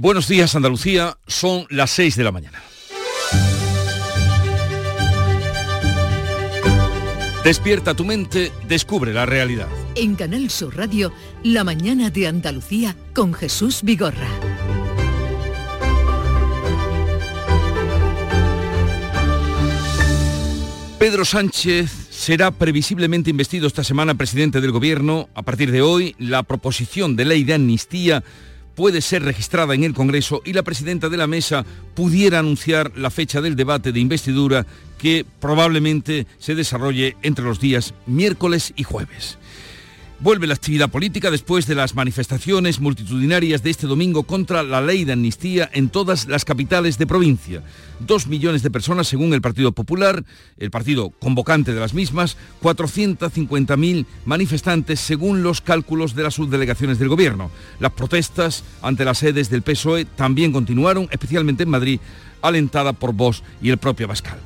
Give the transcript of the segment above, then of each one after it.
Buenos días Andalucía, son las 6 de la mañana. Despierta tu mente, descubre la realidad. En Canal Sur Radio, La mañana de Andalucía con Jesús Vigorra. Pedro Sánchez será previsiblemente investido esta semana presidente del Gobierno. A partir de hoy, la proposición de ley de amnistía puede ser registrada en el Congreso y la presidenta de la mesa pudiera anunciar la fecha del debate de investidura que probablemente se desarrolle entre los días miércoles y jueves. Vuelve la actividad política después de las manifestaciones multitudinarias de este domingo contra la ley de amnistía en todas las capitales de provincia. Dos millones de personas según el Partido Popular, el partido convocante de las mismas, 450.000 manifestantes según los cálculos de las subdelegaciones del Gobierno. Las protestas ante las sedes del PSOE también continuaron, especialmente en Madrid, alentada por Vox y el propio Bascal.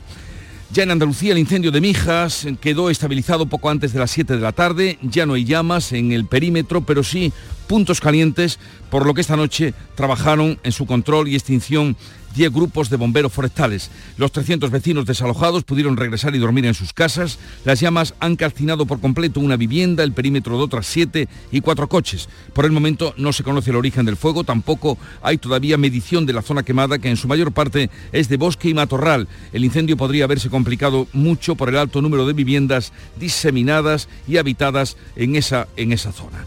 Ya en Andalucía el incendio de Mijas quedó estabilizado poco antes de las 7 de la tarde. Ya no hay llamas en el perímetro, pero sí puntos calientes, por lo que esta noche trabajaron en su control y extinción 10 grupos de bomberos forestales. Los 300 vecinos desalojados pudieron regresar y dormir en sus casas. Las llamas han calcinado por completo una vivienda, el perímetro de otras 7 y 4 coches. Por el momento no se conoce el origen del fuego, tampoco hay todavía medición de la zona quemada, que en su mayor parte es de bosque y matorral. El incendio podría haberse complicado mucho por el alto número de viviendas diseminadas y habitadas en esa, en esa zona.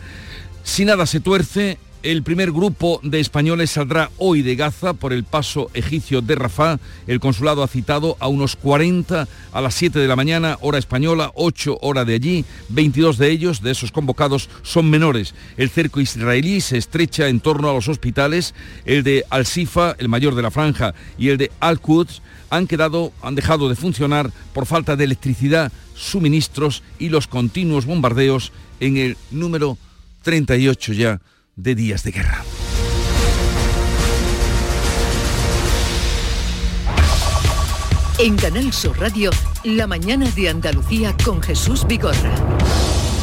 Si nada se tuerce, el primer grupo de españoles saldrá hoy de Gaza por el paso egipcio de Rafah. El consulado ha citado a unos 40 a las 7 de la mañana, hora española, 8 hora de allí. 22 de ellos, de esos convocados, son menores. El cerco israelí se estrecha en torno a los hospitales. El de Al-Sifa, el mayor de la franja, y el de Al-Quds han, quedado, han dejado de funcionar por falta de electricidad, suministros y los continuos bombardeos en el número 38 ya de días de guerra. En Canal Sur Radio, la mañana de Andalucía con Jesús Vigorra.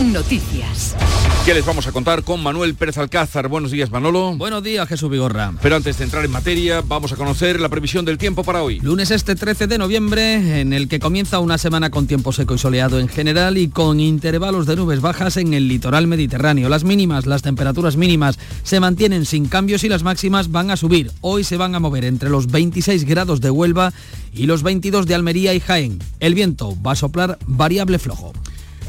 Noticias. ¿Qué les vamos a contar con Manuel Pérez Alcázar? Buenos días, Manolo. Buenos días, Jesús Vigorra. Pero antes de entrar en materia, vamos a conocer la previsión del tiempo para hoy. Lunes este 13 de noviembre, en el que comienza una semana con tiempo seco y soleado en general y con intervalos de nubes bajas en el litoral mediterráneo. Las mínimas, las temperaturas mínimas se mantienen sin cambios y las máximas van a subir. Hoy se van a mover entre los 26 grados de Huelva y los 22 de Almería y Jaén. El viento va a soplar variable flojo.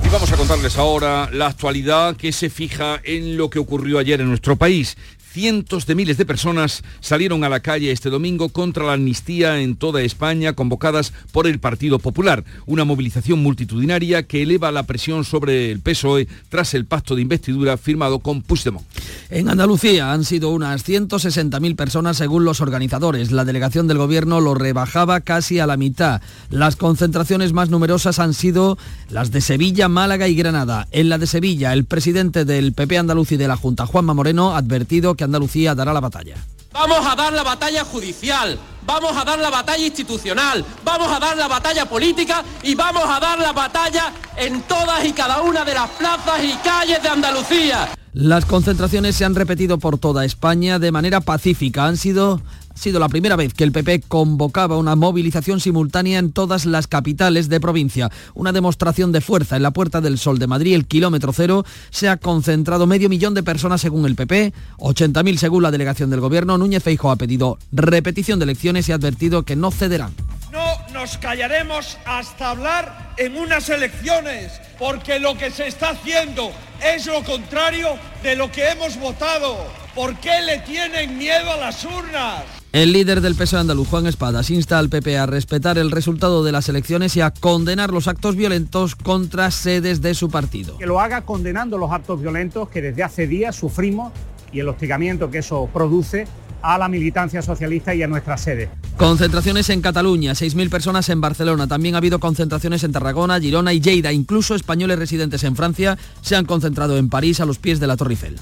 Y vamos a contarles ahora la actualidad que se fija en lo que ocurrió ayer en nuestro país. Cientos de miles de personas salieron a la calle este domingo contra la amnistía en toda España convocadas por el Partido Popular, una movilización multitudinaria que eleva la presión sobre el PSOE tras el pacto de investidura firmado con Puigdemont. En Andalucía han sido unas 160.000 personas según los organizadores. La delegación del gobierno lo rebajaba casi a la mitad. Las concentraciones más numerosas han sido las de Sevilla, Málaga y Granada. En la de Sevilla, el presidente del PP andaluz y de la Junta, Juanma Moreno, ha advertido que Andalucía dará la batalla. Vamos a dar la batalla judicial, vamos a dar la batalla institucional, vamos a dar la batalla política y vamos a dar la batalla en todas y cada una de las plazas y calles de Andalucía. Las concentraciones se han repetido por toda España de manera pacífica. Han sido ha sido la primera vez que el PP convocaba una movilización simultánea en todas las capitales de provincia. Una demostración de fuerza en la Puerta del Sol de Madrid, el kilómetro cero, se ha concentrado medio millón de personas según el PP, 80.000 según la delegación del gobierno. Núñez Feijo ha pedido repetición de elecciones y ha advertido que no cederán. No nos callaremos hasta hablar en unas elecciones, porque lo que se está haciendo es lo contrario de lo que hemos votado. ¿Por qué le tienen miedo a las urnas? El líder del PSOE andaluz, Juan Espadas, insta al PP a respetar el resultado de las elecciones y a condenar los actos violentos contra sedes de su partido. Que lo haga condenando los actos violentos que desde hace días sufrimos y el hostigamiento que eso produce a la militancia socialista y a nuestra sede. Concentraciones en Cataluña, 6.000 personas en Barcelona. También ha habido concentraciones en Tarragona, Girona y Lleida. Incluso españoles residentes en Francia se han concentrado en París a los pies de la Torre Eiffel.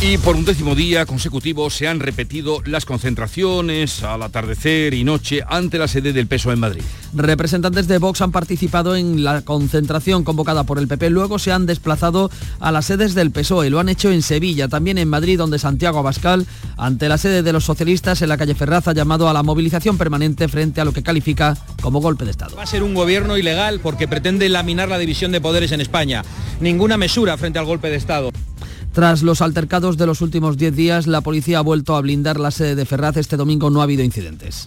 Y por un décimo día consecutivo se han repetido las concentraciones al atardecer y noche ante la sede del peso en Madrid. Representantes de Vox han participado en la concentración convocada por el PP, luego se han desplazado a las sedes del PSOE, lo han hecho en Sevilla, también en Madrid, donde Santiago Abascal, ante la sede de los socialistas en la calle Ferraz, ha llamado a la movilización permanente frente a lo que califica como golpe de Estado. Va a ser un gobierno ilegal porque pretende laminar la división de poderes en España. Ninguna mesura frente al golpe de Estado. Tras los altercados de los últimos 10 días, la policía ha vuelto a blindar la sede de Ferraz. Este domingo no ha habido incidentes.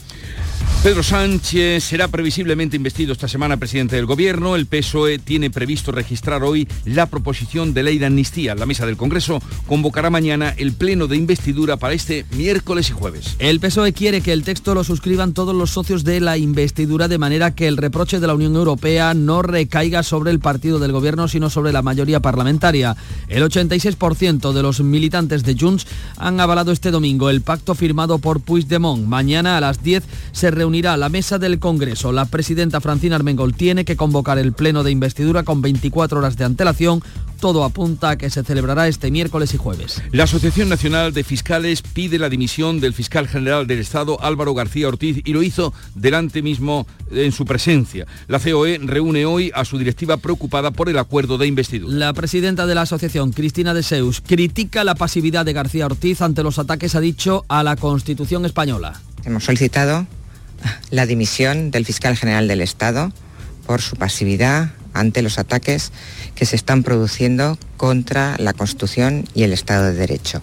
Pedro Sánchez será previsiblemente investido esta semana presidente del Gobierno. El PSOE tiene previsto registrar hoy la proposición de ley de amnistía. La mesa del Congreso convocará mañana el pleno de investidura para este miércoles y jueves. El PSOE quiere que el texto lo suscriban todos los socios de la investidura de manera que el reproche de la Unión Europea no recaiga sobre el partido del Gobierno sino sobre la mayoría parlamentaria. El 86% de los militantes de Junts han avalado este domingo el pacto firmado por Puigdemont. Mañana a las 10 se reúne unirá la mesa del Congreso. La presidenta Francina Armengol tiene que convocar el pleno de investidura con 24 horas de antelación. Todo apunta a que se celebrará este miércoles y jueves. La Asociación Nacional de Fiscales pide la dimisión del fiscal general del Estado Álvaro García Ortiz y lo hizo delante mismo en su presencia. La COE reúne hoy a su directiva preocupada por el acuerdo de investidura. La presidenta de la asociación, Cristina de Seus, critica la pasividad de García Ortiz ante los ataques, ha dicho, a la Constitución española. Hemos solicitado la dimisión del fiscal general del Estado por su pasividad ante los ataques que se están produciendo contra la Constitución y el Estado de Derecho.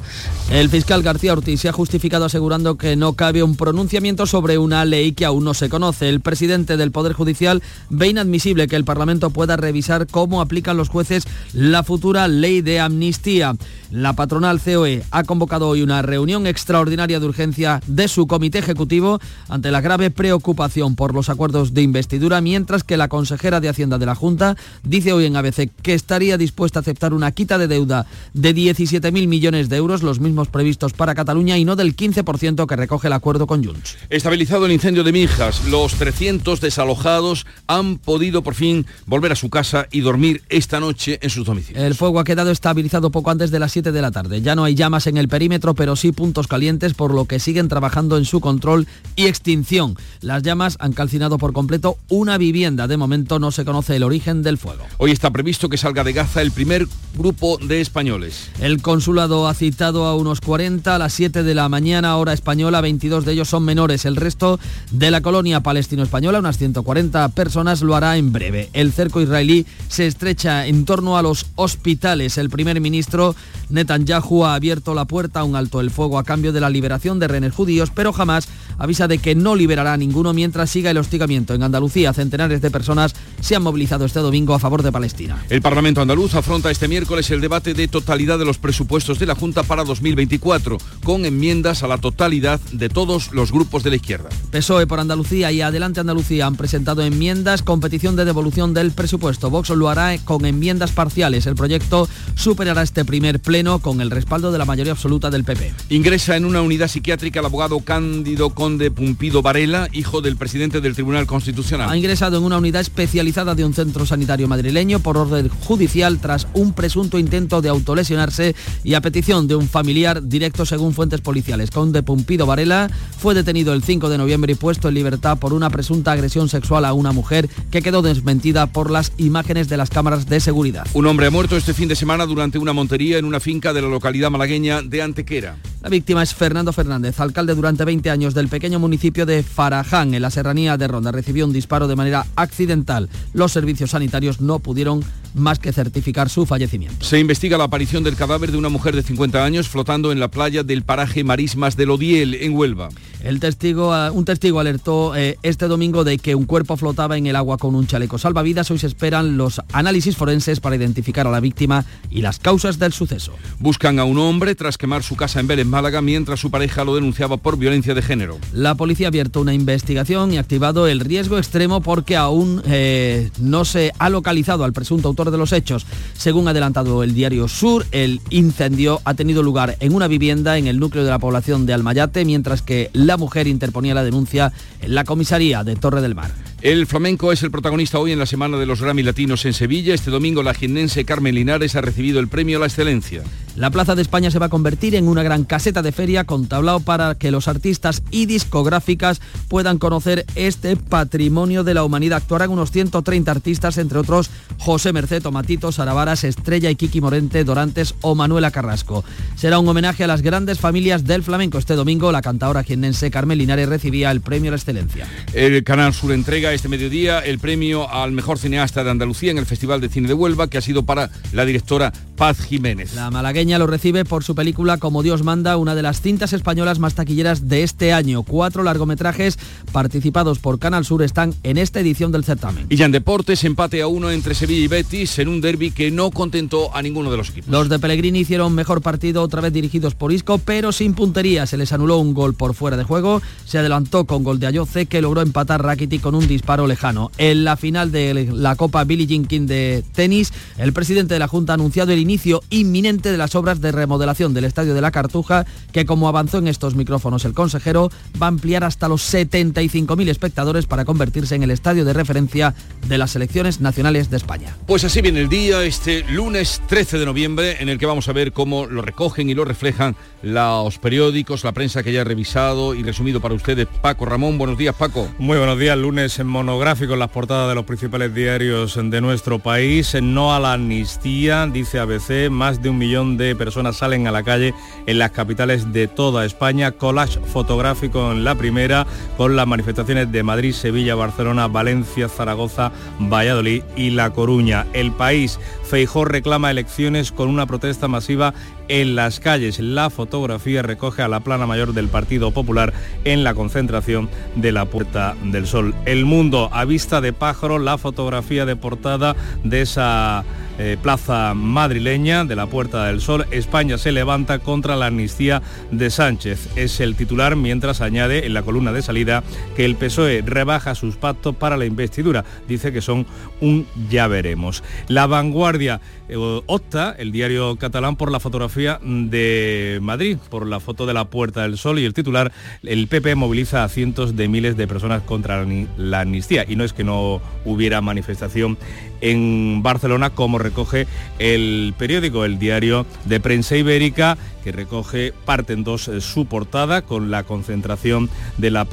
El fiscal García Ortiz se ha justificado asegurando que no cabe un pronunciamiento sobre una ley que aún no se conoce. El presidente del Poder Judicial ve inadmisible que el Parlamento pueda revisar cómo aplican los jueces la futura ley de amnistía. La patronal COE ha convocado hoy una reunión extraordinaria de urgencia de su comité ejecutivo ante la grave preocupación por los acuerdos de investidura, mientras que la consejera de Hacienda de la Junta dice hoy en ABC que estaría dispuesta a aceptar una quita de deuda de 17.000 millones de euros, los mismos previstos para Cataluña y no del 15% que recoge el acuerdo con Junts. Estabilizado el incendio de Mijas, los 300 desalojados han podido por fin volver a su casa y dormir esta noche en sus domicilios. El fuego ha quedado estabilizado poco antes de las 7 de la tarde. Ya no hay llamas en el perímetro, pero sí puntos calientes, por lo que siguen trabajando en su control y extinción. Las llamas han calcinado por completo una vivienda. De momento no se conoce el origen del fuego. Hoy está previsto que salga de Gaza el primer grupo de españoles. El consulado ha citado a unos 40 a las 7 de la mañana, hora española, 22 de ellos son menores. El resto de la colonia palestino-española, unas 140 personas, lo hará en breve. El cerco israelí se estrecha en torno a los hospitales. El primer ministro Netanyahu ha abierto la puerta a un alto el fuego a cambio de la liberación de rehenes judíos, pero jamás avisa de que no liberará a ninguno mientras siga el hostigamiento. En Andalucía, centenares de personas se han movilizado este domingo a favor de Palestina. El Parlamento andaluz afronta este miércoles el debate de totalidad de los presupuestos de la Junta para 2024, con enmiendas a la totalidad de todos los grupos de la izquierda. PSOE por Andalucía y Adelante Andalucía han presentado enmiendas con petición de devolución del presupuesto. Vox lo hará con enmiendas parciales. El proyecto superará este primer pleno con el respaldo de la mayoría absoluta del PP. Ingresa en una unidad psiquiátrica el abogado Cándido Conde Pumpido Varela, hijo del presidente del Tribunal Constitucional. Ha ingresado en una unidad especializada de un centro sanitario madrileño por orden judicial tras un presunto intento de autolesionarse y a petición de un familiar directo según fuentes policiales. Conde Pumpido Varela fue detenido el 5 de noviembre y puesto en libertad por una presunta agresión sexual a una mujer que quedó desmentida por las imágenes de las cámaras de seguridad. Un hombre ha muerto este fin de semana durante una montería en una finca de la localidad malagueña de Antequera. La víctima es Fernando Fernández, alcalde durante 20 años del pequeño municipio de Faraján, en la serranía de Ronda. Recibió un disparo de manera accidental. Los servicios sanitarios no pudieron más que certificar su fallecimiento. Se investiga la aparición del cadáver de una mujer de 50 años flotando en la playa del paraje Marismas del Odiel, en Huelva. El testigo, un testigo alertó eh, este domingo de que un cuerpo flotaba en el agua con un chaleco salvavidas. Hoy se esperan los análisis forenses para identificar a la víctima y las causas del suceso. Buscan a un hombre tras quemar su casa en Vélez, Málaga, mientras su pareja lo denunciaba por violencia de género. La policía ha abierto una investigación y activado el riesgo extremo porque aún eh, no se ha localizado al presunto autor de los hechos. Según ha adelantado el diario Sur, el incendio ha tenido lugar en una vivienda en el núcleo de la población de Almayate, mientras que la mujer interponía la denuncia en la comisaría de Torre del Mar. El flamenco es el protagonista hoy en la Semana de los Grammy Latinos en Sevilla. Este domingo la jiennense Carmen Linares ha recibido el premio a la excelencia. La Plaza de España se va a convertir en una gran caseta de feria con tablao para que los artistas y discográficas puedan conocer este patrimonio de la humanidad. Actuarán unos 130 artistas, entre otros José Merced, Tomatito, Saravaras, Estrella y Kiki Morente, Dorantes o Manuela Carrasco. Será un homenaje a las grandes familias del flamenco. Este domingo la cantadora jiennense Carmen Linares recibía el premio a la excelencia. El Canal Sur entrega este mediodía el premio al mejor cineasta de Andalucía en el Festival de Cine de Huelva, que ha sido para la directora Paz Jiménez. La malagueña lo recibe por su película Como Dios manda, una de las cintas españolas más taquilleras de este año. Cuatro largometrajes participados por Canal Sur están en esta edición del certamen. Y ya en deportes, empate a uno entre Sevilla y Betis en un derby que no contentó a ninguno de los equipos. Los de Pellegrini hicieron mejor partido, otra vez dirigidos por Isco, pero sin puntería. Se les anuló un gol por fuera de juego. Se adelantó con gol de Ayoce, que logró empatar Rakiti con un disparo lejano. En la final de la Copa Billie Jean King de tenis, el presidente de la Junta ha anunciado el inicio inminente de las obras de remodelación del Estadio de la Cartuja, que como avanzó en estos micrófonos el consejero, va a ampliar hasta los 75.000 espectadores para convertirse en el estadio de referencia de las selecciones nacionales de España. Pues así viene el día, este lunes 13 de noviembre, en el que vamos a ver cómo lo recogen y lo reflejan los periódicos, la prensa que ya ha revisado y resumido para ustedes. Paco Ramón, buenos días Paco. Muy buenos días, lunes en monográfico en las portadas de los principales diarios de nuestro país. No a la amnistía, dice ABC, más de un millón de personas salen a la calle en las capitales de toda España. Collage fotográfico en la primera, con las manifestaciones de Madrid, Sevilla, Barcelona, Valencia, Zaragoza, Valladolid y La Coruña. El país, Feijó reclama elecciones con una protesta masiva en las calles. La fotografía recoge a la plana mayor del Partido Popular en la concentración de la Puerta del Sol. El mundo a vista de pájaro, la fotografía de portada de esa eh, plaza madrileña de la Puerta del Sol. España se levanta contra la amnistía de Sánchez. Es el titular mientras añade en la columna de salida que el PSOE rebaja sus pactos para la investidura. Dice que son un ya veremos. La vanguardia eh, opta, el diario catalán, por la fotografía de Madrid, por la foto de la Puerta del Sol y el titular, el PP moviliza a cientos de miles de personas contra la amnistía. Y no es que no hubiera manifestación en Barcelona, como recoge el periódico, el diario de prensa ibérica, que recoge parte en dos eh, su portada con la concentración de la,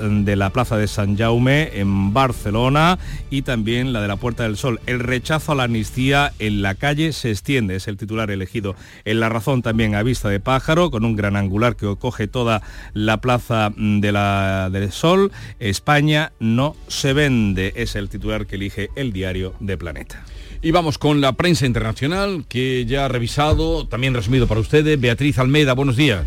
de la Plaza de San Jaume en Barcelona y también la de la Puerta del Sol. El rechazo a la amnistía en la calle se extiende, es el titular elegido. En La Razón también a vista de pájaro, con un gran angular que coge toda la Plaza de la, del Sol. España no se vende, es el titular que elige el diario de Planeta. Y vamos con la prensa internacional que ya ha revisado, también resumido para ustedes. Beatriz Almeida, buenos días.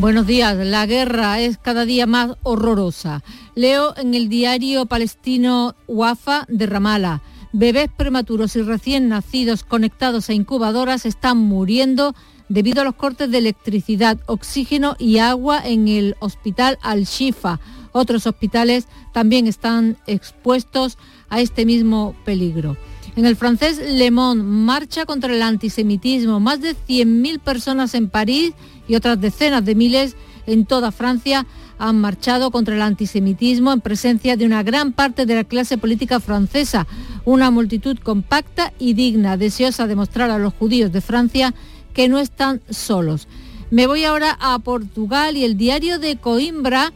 Buenos días. La guerra es cada día más horrorosa. Leo en el diario palestino Wafa de Ramala. Bebés prematuros y recién nacidos conectados a incubadoras están muriendo debido a los cortes de electricidad, oxígeno y agua en el hospital Al-Shifa. Otros hospitales también están expuestos a este mismo peligro. En el francés Le Monde, marcha contra el antisemitismo. Más de 100.000 personas en París y otras decenas de miles en toda Francia han marchado contra el antisemitismo en presencia de una gran parte de la clase política francesa, una multitud compacta y digna, deseosa de mostrar a los judíos de Francia que no están solos. Me voy ahora a Portugal y el diario de Coimbra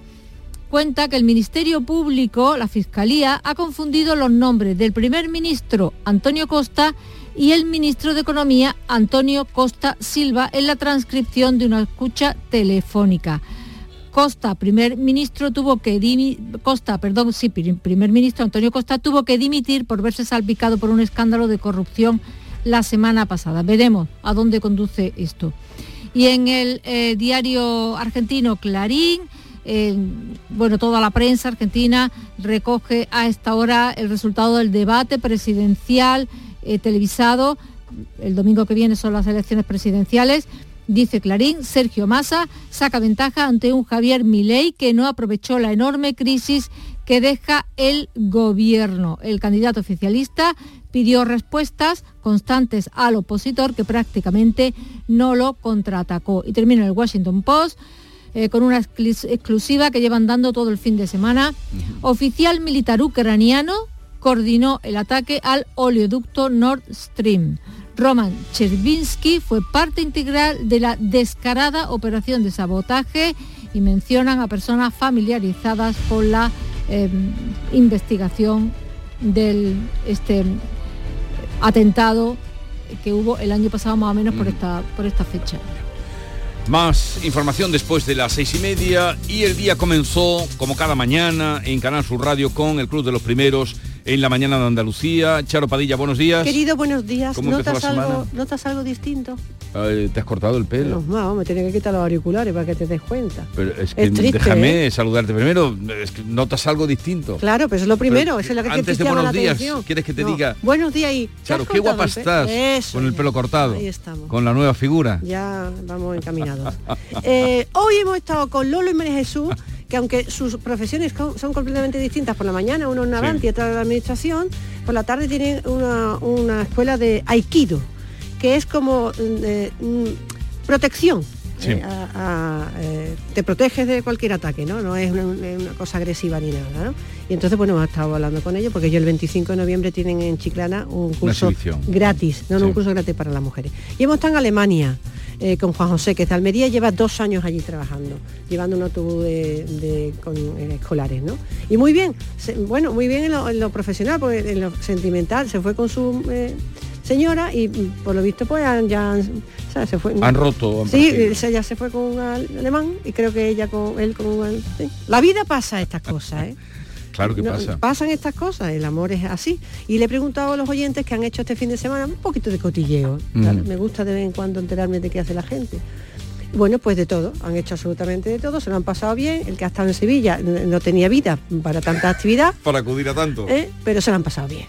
cuenta que el Ministerio Público, la Fiscalía, ha confundido los nombres del primer ministro Antonio Costa y el ministro de Economía Antonio Costa Silva en la transcripción de una escucha telefónica. Costa, primer ministro, tuvo que Costa, perdón, sí, primer ministro Antonio Costa tuvo que dimitir por verse salpicado por un escándalo de corrupción la semana pasada. Veremos a dónde conduce esto. Y en el eh, diario argentino Clarín, bueno, toda la prensa argentina recoge a esta hora el resultado del debate presidencial eh, televisado. El domingo que viene son las elecciones presidenciales. Dice Clarín, Sergio Massa saca ventaja ante un Javier Milei que no aprovechó la enorme crisis que deja el gobierno. El candidato oficialista pidió respuestas constantes al opositor que prácticamente no lo contraatacó. Y termina el Washington Post eh, con una exclusiva que llevan dando todo el fin de semana. Oficial militar ucraniano coordinó el ataque al oleoducto Nord Stream. Roman Chervinsky fue parte integral de la descarada operación de sabotaje y mencionan a personas familiarizadas con la em, investigación del este atentado que hubo el año pasado más o menos por, mm. esta, por esta fecha. Más información después de las seis y media y el día comenzó como cada mañana en Canal Sur Radio con el Club de los Primeros en la mañana de Andalucía. Charo Padilla, buenos días. Querido, buenos días. ¿Notas, algo, ¿Notas algo distinto? ¿Te has cortado el pelo? No, me tenía que quitar los auriculares para que te des cuenta. Pero es que déjame ¿eh? saludarte primero. Es que notas algo distinto. Claro, pero es lo primero. es lo que antes de buenos días, ¿quieres que te diga? Buenos días y... Charo, qué guapa estás con el pelo cortado. Ahí estamos. Con la nueva figura. Ya vamos encaminados. Eh, hoy hemos estado con Lolo y María Jesús que aunque sus profesiones son completamente distintas, por la mañana uno en Navanti y otro en la administración, por la tarde tienen una, escuela de Aikido, que es como eh, mm, protección. Eh, eh, te proteges de cualquier ataque, ¿no? No es una, cosa agresiva ni nada, Y entonces, bueno, hemos estado hablando con ellos porque ellos el 25 de noviembre tienen en Chiclana un curso gratis, no, un curso gratis para las mujeres. Y hemos estado en Alemania, eh, con Juan José, que es de Almería, lleva dos años allí trabajando, llevando un autobús de, con eh, escolares, ¿no? Y muy bien, bueno, muy bien en lo, profesional, porque en lo sentimental se fue con su eh, señora y mm, por lo visto pues ya se fue. Han roto. sí, ella se fue con un alemán y creo que ella con él con un... La vida pasa estas cosas, ¿eh? Claro que pasa. Pasan estas cosas, el amor es así. Y le he preguntado a los oyentes que han hecho este fin de semana un poquito de cotilleo. Me gusta de vez en cuando enterarme de qué hace la gente. Bueno, pues de todo, han hecho absolutamente de todo, se lo han pasado bien. El que ha estado en Sevilla no tenía vida para tanta actividad. para acudir a tanto. ¿eh? Pero se lo han pasado bien.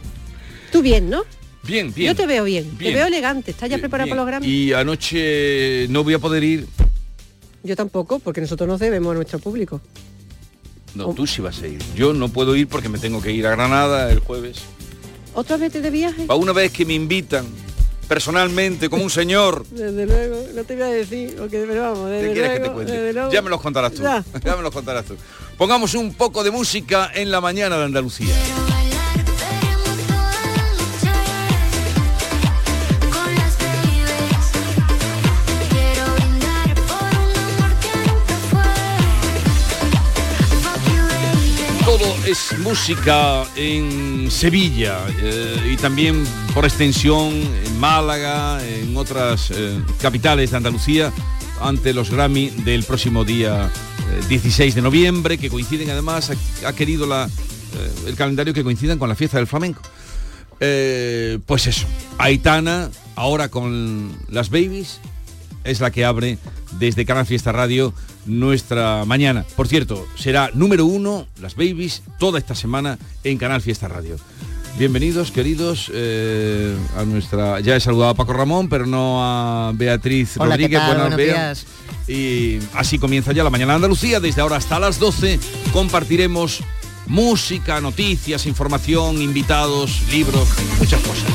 Tú bien, ¿no? Bien, bien. Yo te veo bien, te veo elegante, ¿estás ya preparado para los grandes? Y anoche no voy a poder ir. Yo tampoco, porque nosotros nos debemos a nuestro público. No, tú sí vas a ir. Yo no puedo ir porque me tengo que ir a Granada el jueves. ¿Otra vez de viaje? A una vez que me invitan personalmente como un señor. Desde luego, no te voy a decir, porque vamos, desde ¿Qué que te cuente? Ya me los contarás tú. Ya. ya me los contarás tú. Pongamos un poco de música en la mañana de Andalucía. Es música en Sevilla eh, y también por extensión en Málaga, en otras eh, capitales de Andalucía, ante los Grammy del próximo día 16 eh, de noviembre, que coinciden además, ha, querido el calendario que coincidan con la fiesta del flamenco. pues eso, Aitana, ahora con las babies, es la que abre desde Canal Fiesta Radio nuestra mañana. Por cierto, será número uno, las babies, toda esta semana en Canal Fiesta Radio. Bienvenidos, queridos, eh, a nuestra... Ya he saludado a Paco Ramón, pero no a Beatriz Rodríguez. Buenos días. Y así comienza ya la mañana de Andalucía. Desde ahora hasta las 12 compartiremos música, noticias, información, invitados, libros, muchas cosas.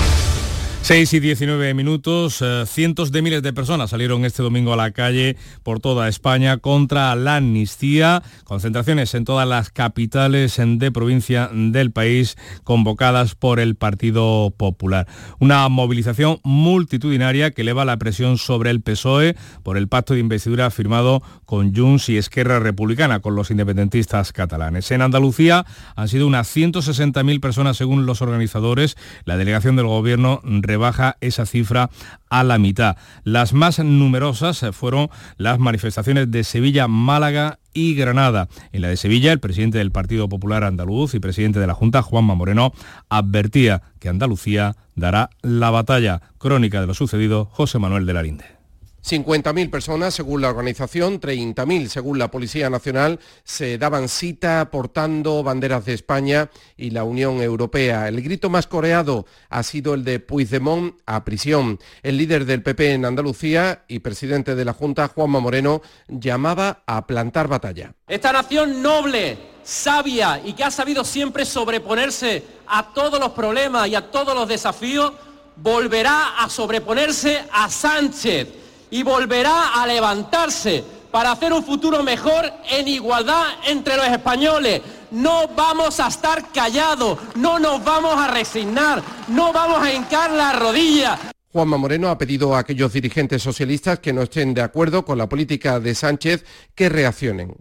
6 y 19 minutos, eh, cientos de miles de personas salieron este domingo a la calle por toda España contra la amnistía, concentraciones en todas las capitales de provincia del país convocadas por el Partido Popular. Una movilización multitudinaria que eleva la presión sobre el PSOE por el pacto de investidura firmado con Junts y Esquerra Republicana, con los independentistas catalanes. En Andalucía han sido unas 160.000 personas según los organizadores. La delegación del gobierno rebaja esa cifra a la mitad. Las más numerosas fueron las manifestaciones de Sevilla, Málaga y Granada. En la de Sevilla, el presidente del Partido Popular Andaluz y presidente de la Junta, Juanma Moreno, advertía que Andalucía dará la batalla. Crónica de lo sucedido, José Manuel de la Linde. 50.000 personas, según la organización, 30.000 según la Policía Nacional, se daban cita portando banderas de España y la Unión Europea. El grito más coreado ha sido el de Puigdemont a prisión. El líder del PP en Andalucía y presidente de la Junta, Juanma Moreno, llamaba a plantar batalla. Esta nación noble, sabia y que ha sabido siempre sobreponerse a todos los problemas y a todos los desafíos, volverá a sobreponerse a Sánchez y volverá a levantarse para hacer un futuro mejor en igualdad entre los españoles. No vamos a estar callados, no nos vamos a resignar, no vamos a hincar la rodilla. Juanma Moreno ha pedido a aquellos dirigentes socialistas que no estén de acuerdo con la política de Sánchez que reaccionen.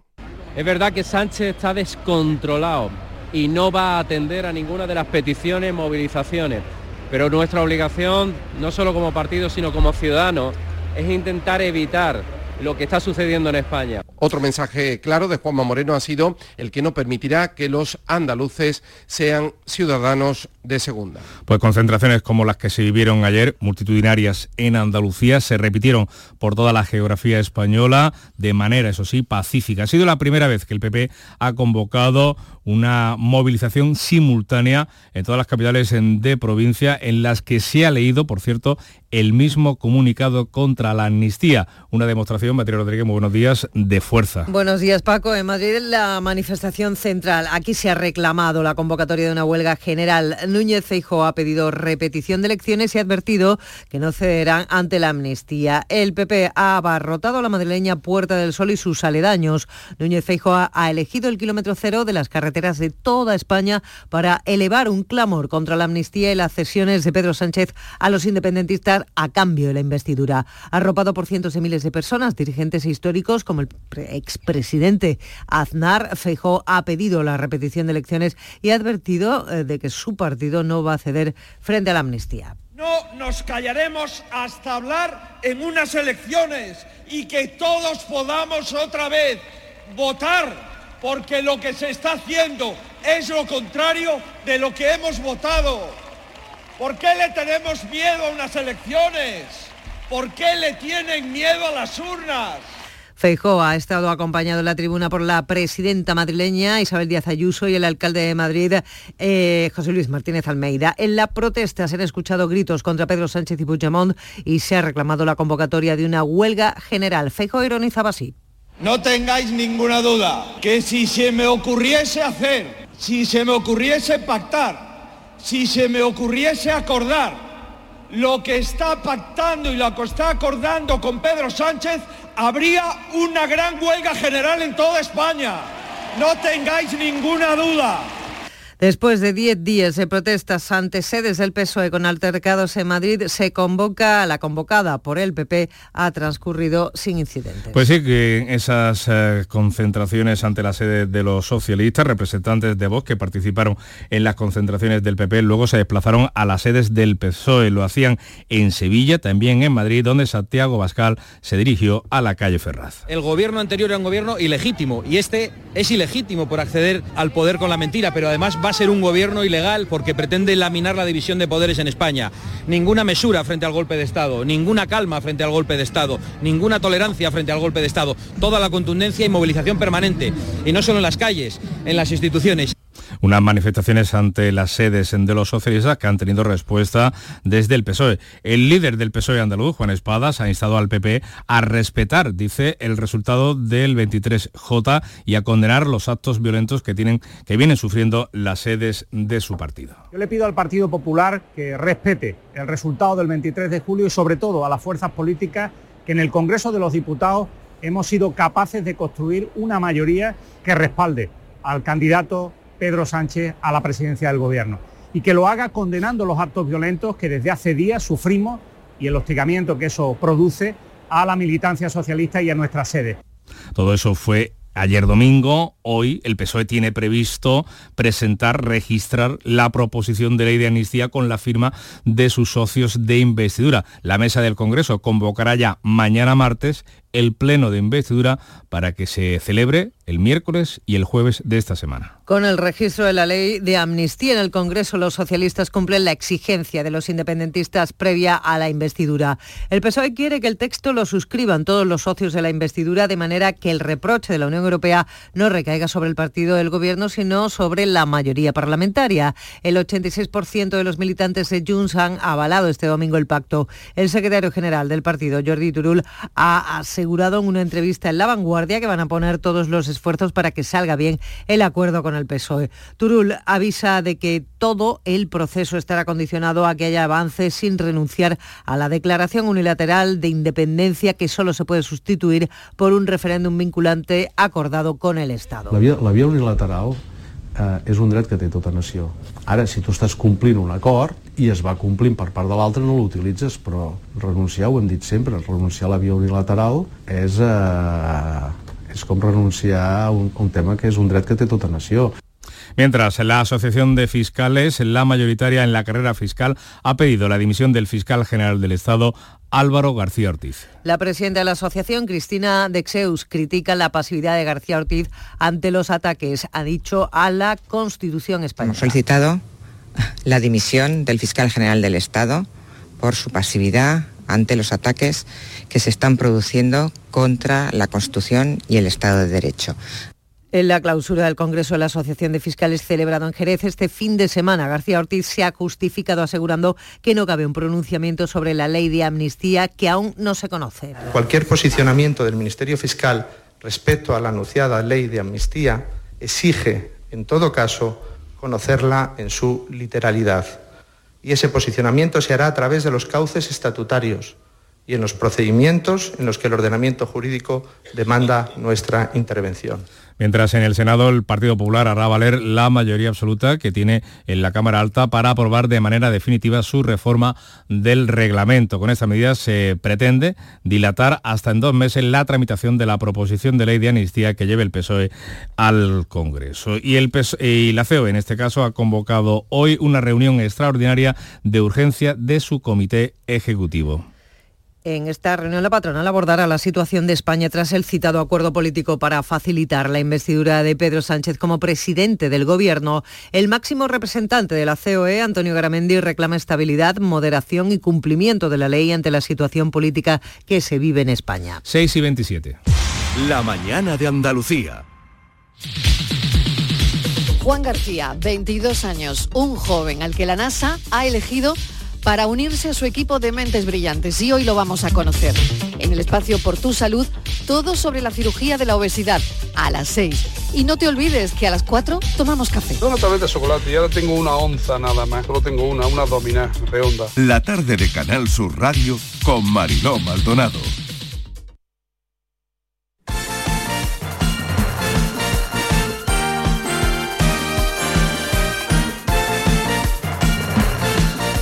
Es verdad que Sánchez está descontrolado y no va a atender a ninguna de las peticiones, movilizaciones, pero nuestra obligación, no solo como partido, sino como ciudadanos, es intentar evitar lo que está sucediendo en España. Otro mensaje claro de Juanma Moreno ha sido el que no permitirá que los andaluces sean ciudadanos de segunda. Pues concentraciones como las que se vivieron ayer, multitudinarias en Andalucía, se repitieron por toda la geografía española de manera, eso sí, pacífica. Ha sido la primera vez que el PP ha convocado una movilización simultánea en todas las capitales de provincia en las que se ha leído, por cierto, el mismo comunicado contra la amnistía. Una demostración, Matías Rodríguez, muy buenos días, de fuerza. Buenos días, Paco. En Madrid la manifestación central. Aquí se ha reclamado la convocatoria de una huelga general. Núñez Feijóo ha pedido repetición de elecciones y ha advertido que no cederán ante la amnistía. El PP ha abarrotado la madrileña Puerta del Sol y sus aledaños. Núñez Feijóo ha elegido el kilómetro cero de las carreteras de toda España para elevar un clamor contra la amnistía y las cesiones de Pedro Sánchez a los independentistas a cambio de la investidura. Arropado por cientos de miles de personas, dirigentes históricos como el expresidente Aznar, Feijó ha pedido la repetición de elecciones y ha advertido eh, de que su partido no va a ceder frente a la amnistía. No nos callaremos hasta hablar en unas elecciones y que todos podamos otra vez votar porque lo que se está haciendo es lo contrario de lo que hemos votado. ¿Por qué le tenemos miedo a unas elecciones? ¿Por qué le tienen miedo a las urnas? Feijóo ha estado acompañado en la tribuna por la presidenta madrileña Isabel Díaz Ayuso y el alcalde de Madrid eh, José Luis Martínez Almeida. En la protesta se han escuchado gritos contra Pedro Sánchez y Puigdemont y se ha reclamado la convocatoria de una huelga general. Feijóo ironizaba así. No tengáis ninguna duda que si se me ocurriese hacer, si se me ocurriese pactar si se me ocurriese acordar lo que está pactando y lo que está acordando con Pedro Sánchez, habría una gran huelga general en toda España. No tengáis ninguna duda. Después de 10 días de protestas ante sedes del PSOE con altercados en Madrid, se convoca, la convocada por el PP ha transcurrido sin incidentes. Pues sí, que esas eh, concentraciones ante la sede de los socialistas, representantes de Vox que participaron en las concentraciones del PP, luego se desplazaron a las sedes del PSOE. Lo hacían en Sevilla, también en Madrid, donde Santiago Bascal se dirigió a la calle Ferraz. El gobierno anterior era un gobierno ilegítimo y este es ilegítimo por acceder al poder con la mentira, pero además va a ser un gobierno ilegal porque pretende laminar la división de poderes en España. Ninguna mesura frente al golpe de Estado, ninguna calma frente al golpe de Estado, ninguna tolerancia frente al golpe de Estado, toda la contundencia y movilización permanente, y no solo en las calles, en las instituciones. Unas manifestaciones ante las sedes de los socialistas que han tenido respuesta desde el PSOE. El líder del PSOE andaluz, Juan Espadas, ha instado al PP a respetar, dice, el resultado del 23J y a condenar los actos violentos que, tienen, que vienen sufriendo las sedes de su partido. Yo le pido al Partido Popular que respete el resultado del 23 de julio y sobre todo a las fuerzas políticas que en el Congreso de los Diputados hemos sido capaces de construir una mayoría que respalde al candidato Pedro Sánchez a la presidencia del Gobierno y que lo haga condenando los actos violentos que desde hace días sufrimos y el hostigamiento que eso produce a la militancia socialista y a nuestra sede. Todo eso fue Ayer domingo, hoy el PSOE tiene previsto presentar, registrar la proposición de ley de amnistía con la firma de sus socios de investidura. La mesa del Congreso convocará ya mañana martes el pleno de investidura para que se celebre el miércoles y el jueves de esta semana. Con el registro de la ley de amnistía en el Congreso, los socialistas cumplen la exigencia de los independentistas previa a la investidura. El PSOE quiere que el texto lo suscriban todos los socios de la investidura de manera que el reproche de la Unión Europea no recaiga sobre el partido del Gobierno, sino sobre la mayoría parlamentaria. El 86% de los militantes de Junts han avalado este domingo el pacto. El secretario general del partido, Jordi Turul, ha asegurado en una entrevista en La Vanguardia que van a poner todos los esfuerzos para que salga bien el acuerdo con el PSOE. Turul avisa de que todo el proceso estará condicionado a que haya avances sin renunciar a la declaración unilateral de independencia que solo se puede sustituir por un referéndum vinculante acordado con el Estado. La vía, la unilateral eh, és un dret que té tota nació. Ara, si tu estàs complint un acord i es va complint per part de l'altre, no l'utilitzes, però renunciar, ho hem dit sempre, renunciar a la via unilateral és, eh, és com renunciar a un, un tema que és un dret que té tota nació. Mientras, la Asociación de Fiscales, la mayoritaria en la carrera fiscal, ha pedido la dimisión del fiscal general del Estado, Álvaro García Ortiz. La presidenta de la asociación, Cristina Dexeus, critica la pasividad de García Ortiz ante los ataques, ha dicho, a la Constitución española. Hemos solicitado la dimisión del fiscal general del Estado por su pasividad ante los ataques que se están produciendo contra la Constitución y el Estado de Derecho. En la clausura del Congreso de la Asociación de Fiscales celebrado en Jerez este fin de semana, García Ortiz se ha justificado asegurando que no cabe un pronunciamiento sobre la ley de amnistía que aún no se conoce. Cualquier posicionamiento del Ministerio Fiscal respecto a la anunciada ley de amnistía exige, en todo caso, conocerla en su literalidad. Y ese posicionamiento se hará a través de los cauces estatutarios y en los procedimientos en los que el ordenamiento jurídico demanda nuestra intervención. Mientras en el Senado el Partido Popular hará valer la mayoría absoluta que tiene en la Cámara Alta para aprobar de manera definitiva su reforma del reglamento. Con esta medida se pretende dilatar hasta en dos meses la tramitación de la proposición de ley de amnistía que lleve el PSOE al Congreso. Y, el y la CEO en este caso ha convocado hoy una reunión extraordinaria de urgencia de su comité ejecutivo. En esta reunión la patronal abordará la situación de España tras el citado acuerdo político para facilitar la investidura de Pedro Sánchez como presidente del Gobierno. El máximo representante de la COE, Antonio Garamendi, reclama estabilidad, moderación y cumplimiento de la ley ante la situación política que se vive en España. 6 y 27. La mañana de Andalucía. Juan García, 22 años, un joven al que la NASA ha elegido para unirse a su equipo de mentes brillantes y hoy lo vamos a conocer. En el espacio Por tu Salud, todo sobre la cirugía de la obesidad a las 6. Y no te olvides que a las 4 tomamos café. Una tableta de chocolate y ahora tengo una onza nada más, solo tengo una, una abdominal redonda. La tarde de Canal Sur Radio con Mariló Maldonado.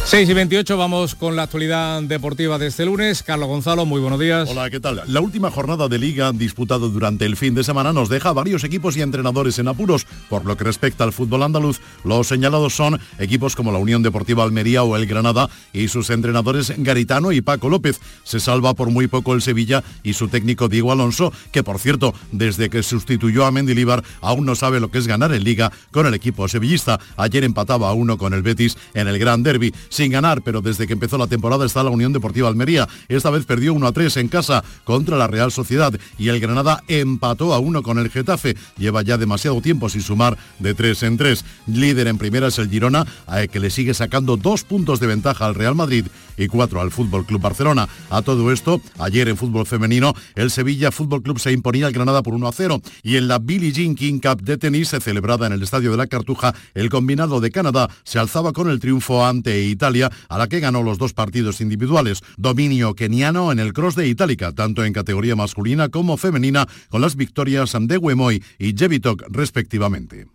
Seis y 28, vamos con la actualidad deportiva de este lunes. Carlos Gonzalo, muy buenos días. Hola, ¿qué tal? La última jornada de liga disputada durante el fin de semana nos deja varios equipos y entrenadores en apuros. Por lo que respecta al fútbol andaluz, los señalados son equipos como la Unión Deportiva Almería o el Granada y sus entrenadores Garitano y Paco López. Se salva por muy poco el Sevilla y su técnico Diego Alonso, que por cierto, desde que sustituyó a Mendilibar, aún no sabe lo que es ganar en liga con el equipo sevillista. Ayer empataba a uno con el Betis en el Gran Derby sin ganar, pero desde que empezó la temporada está la Unión Deportiva Almería. Esta vez perdió 1 a 3 en casa contra la Real Sociedad y el Granada empató a 1 con el Getafe. Lleva ya demasiado tiempo sin sumar de 3 en 3. Líder en primera es el Girona, a que le sigue sacando dos puntos de ventaja al Real Madrid y cuatro al Fútbol Club Barcelona. A todo esto, ayer en fútbol femenino, el Sevilla Fútbol Club se imponía al Granada por 1 a 0 y en la Billie Jean King Cup de tenis celebrada en el Estadio de la Cartuja, el combinado de Canadá se alzaba con el triunfo ante Italia, a la que ganó los dos partidos individuales. Dominio keniano en el cross de Itálica, tanto en categoría masculina como femenina, con las victorias de Wemoy y Jevitok respectivamente.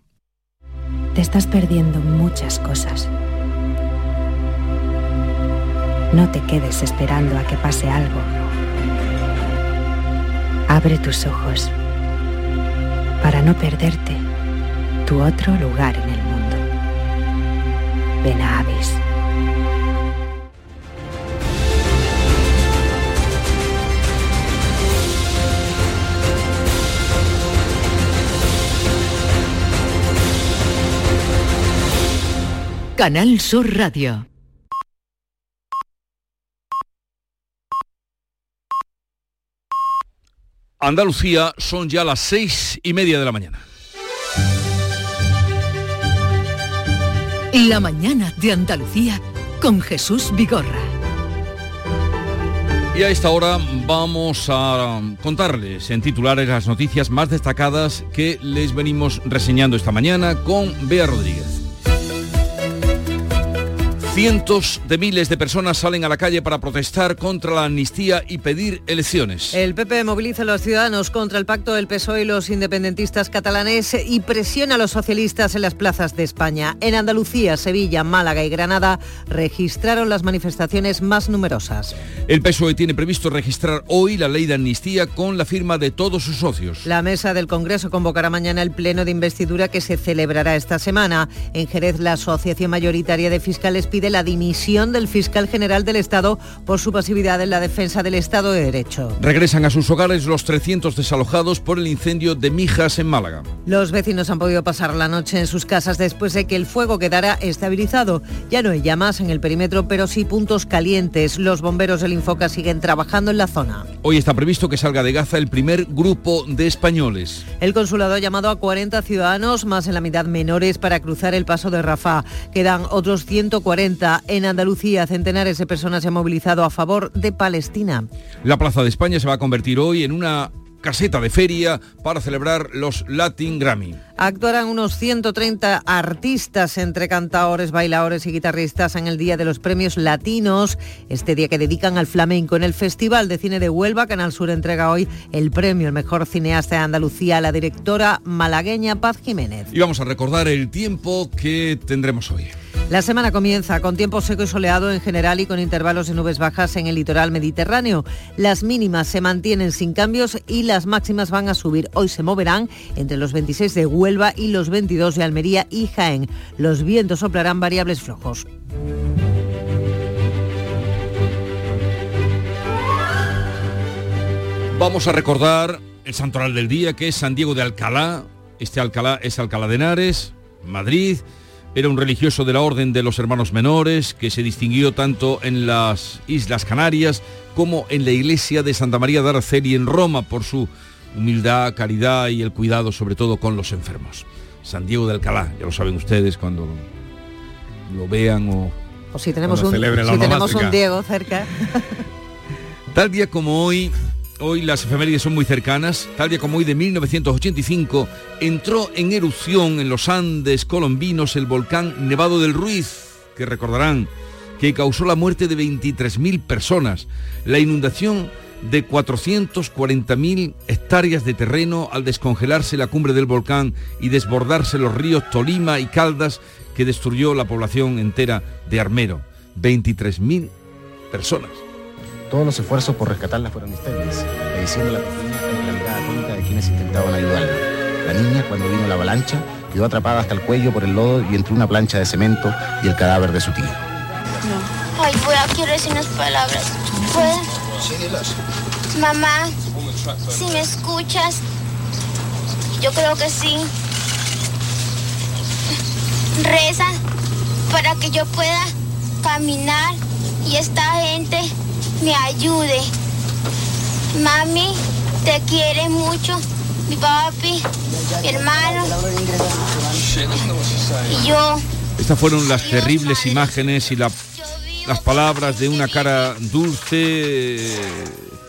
Te estás perdiendo muchas cosas. No te quedes esperando a que pase algo. Abre tus ojos para no perderte tu otro lugar en el mundo. Ven a Avis. Canal Sur Radio. Andalucía son ya las seis y media de la mañana. La mañana de Andalucía con Jesús Vigorra. Y a esta hora vamos a contarles en titulares las noticias más destacadas que les venimos reseñando esta mañana con Bea Rodríguez. Cientos de miles de personas salen a la calle para protestar contra la amnistía y pedir elecciones. El PP moviliza a los ciudadanos contra el pacto del PSOE y los independentistas catalanes y presiona a los socialistas en las plazas de España. En Andalucía, Sevilla, Málaga y Granada registraron las manifestaciones más numerosas. El PSOE tiene previsto registrar hoy la ley de amnistía con la firma de todos sus socios. La mesa del Congreso convocará mañana el pleno de investidura que se celebrará esta semana. En Jerez, la Asociación Mayoritaria de Fiscales pide de la dimisión del fiscal general del Estado por su pasividad en la defensa del Estado de Derecho. Regresan a sus hogares los 300 desalojados por el incendio de Mijas en Málaga. Los vecinos han podido pasar la noche en sus casas después de que el fuego quedara estabilizado. Ya no hay llamas en el perímetro, pero sí puntos calientes. Los bomberos del Infoca siguen trabajando en la zona. Hoy está previsto que salga de Gaza el primer grupo de españoles. El consulado ha llamado a 40 ciudadanos, más en la mitad menores, para cruzar el paso de Rafah. Quedan otros 140 en Andalucía, centenares de personas se han movilizado a favor de Palestina. La Plaza de España se va a convertir hoy en una caseta de feria para celebrar los Latin Grammy. Actuarán unos 130 artistas entre cantadores, bailadores y guitarristas en el Día de los Premios Latinos, este día que dedican al flamenco. En el Festival de Cine de Huelva, Canal Sur entrega hoy el premio al mejor cineasta de Andalucía a la directora malagueña Paz Jiménez. Y vamos a recordar el tiempo que tendremos hoy. La semana comienza con tiempo seco y soleado en general y con intervalos de nubes bajas en el litoral mediterráneo. Las mínimas se mantienen sin cambios y las máximas van a subir. Hoy se moverán entre los 26 de Huelva y los 22 de Almería y Jaén. Los vientos soplarán variables flojos. Vamos a recordar el santoral del día que es San Diego de Alcalá. Este Alcalá es Alcalá de Henares, Madrid. Era un religioso de la Orden de los Hermanos Menores que se distinguió tanto en las Islas Canarias como en la iglesia de Santa María de Araceli en Roma por su humildad, caridad y el cuidado sobre todo con los enfermos. San Diego de Alcalá, ya lo saben ustedes cuando lo vean o... O si tenemos, un, si tenemos un Diego cerca. Tal día como hoy, hoy las efemérides son muy cercanas, tal día como hoy de 1985, entró en erupción en los Andes colombinos el volcán Nevado del Ruiz, que recordarán que causó la muerte de 23.000 personas, la inundación de 440.000 hectáreas de terreno al descongelarse la cumbre del volcán y desbordarse los ríos Tolima y Caldas que destruyó la población entera de Armero. 23.000 personas. Todos los esfuerzos por rescatarla fueron estériles, diciendo la pequeña la mirada de quienes intentaban ayudarla. La niña, cuando vino la avalancha, quedó atrapada hasta el cuello por el lodo y entre una plancha de cemento y el cadáver de su tío. No. Ay, voy a quiero decir unas palabras. ¿Puedo? Mamá, si me escuchas, yo creo que sí. Reza para que yo pueda caminar y esta gente me ayude. Mami, te quiere mucho, mi papi, mi hermano y yo. Estas fueron las terribles imágenes y la- las palabras de una cara dulce,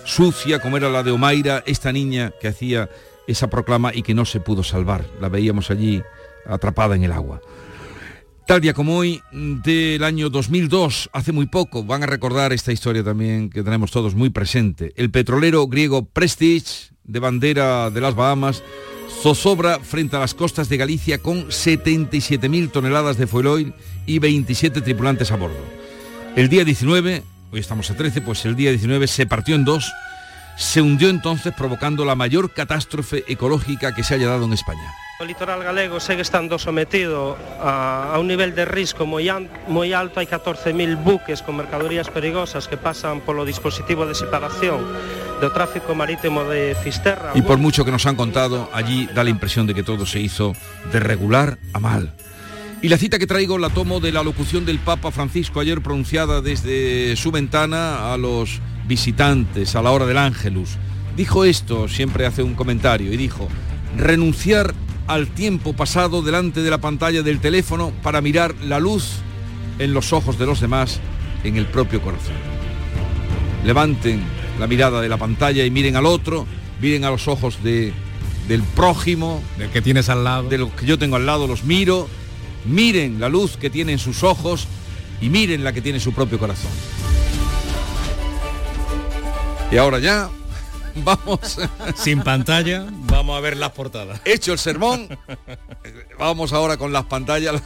sucia, como era la de Omaira, esta niña que hacía esa proclama y que no se pudo salvar. La veíamos allí atrapada en el agua. Tal día como hoy, del año 2002, hace muy poco, van a recordar esta historia también que tenemos todos muy presente. El petrolero griego Prestige, de bandera de las Bahamas, zozobra frente a las costas de Galicia con 77.000 toneladas de fuel oil y 27 tripulantes a bordo. El día 19, hoy estamos a 13, pues el día 19 se partió en dos, se hundió entonces provocando la mayor catástrofe ecológica que se haya dado en España. O litoral galego segue estando sometido a, un nivel de risco moi, an, moi alto. Hai 14.000 buques con mercadorías perigosas que pasan polo dispositivo de separación do tráfico marítimo de Fisterra. Y por mucho que nos han contado, allí da la impresión de que todo se hizo de regular a mal. Y la cita que traigo la tomo de la locución del Papa Francisco ayer pronunciada desde su ventana a los visitantes a la hora del Ángelus. Dijo esto, siempre hace un comentario, y dijo, renunciar al tiempo pasado delante de la pantalla del teléfono para mirar la luz en los ojos de los demás, en el propio corazón. Levanten la mirada de la pantalla y miren al otro, miren a los ojos de, del prójimo, del que tienes al lado, de los que yo tengo al lado, los miro, miren la luz que tiene en sus ojos y miren la que tiene su propio corazón. Y ahora ya, vamos. Sin pantalla, vamos a ver las portadas. Hecho el sermón, vamos ahora con las pantallas,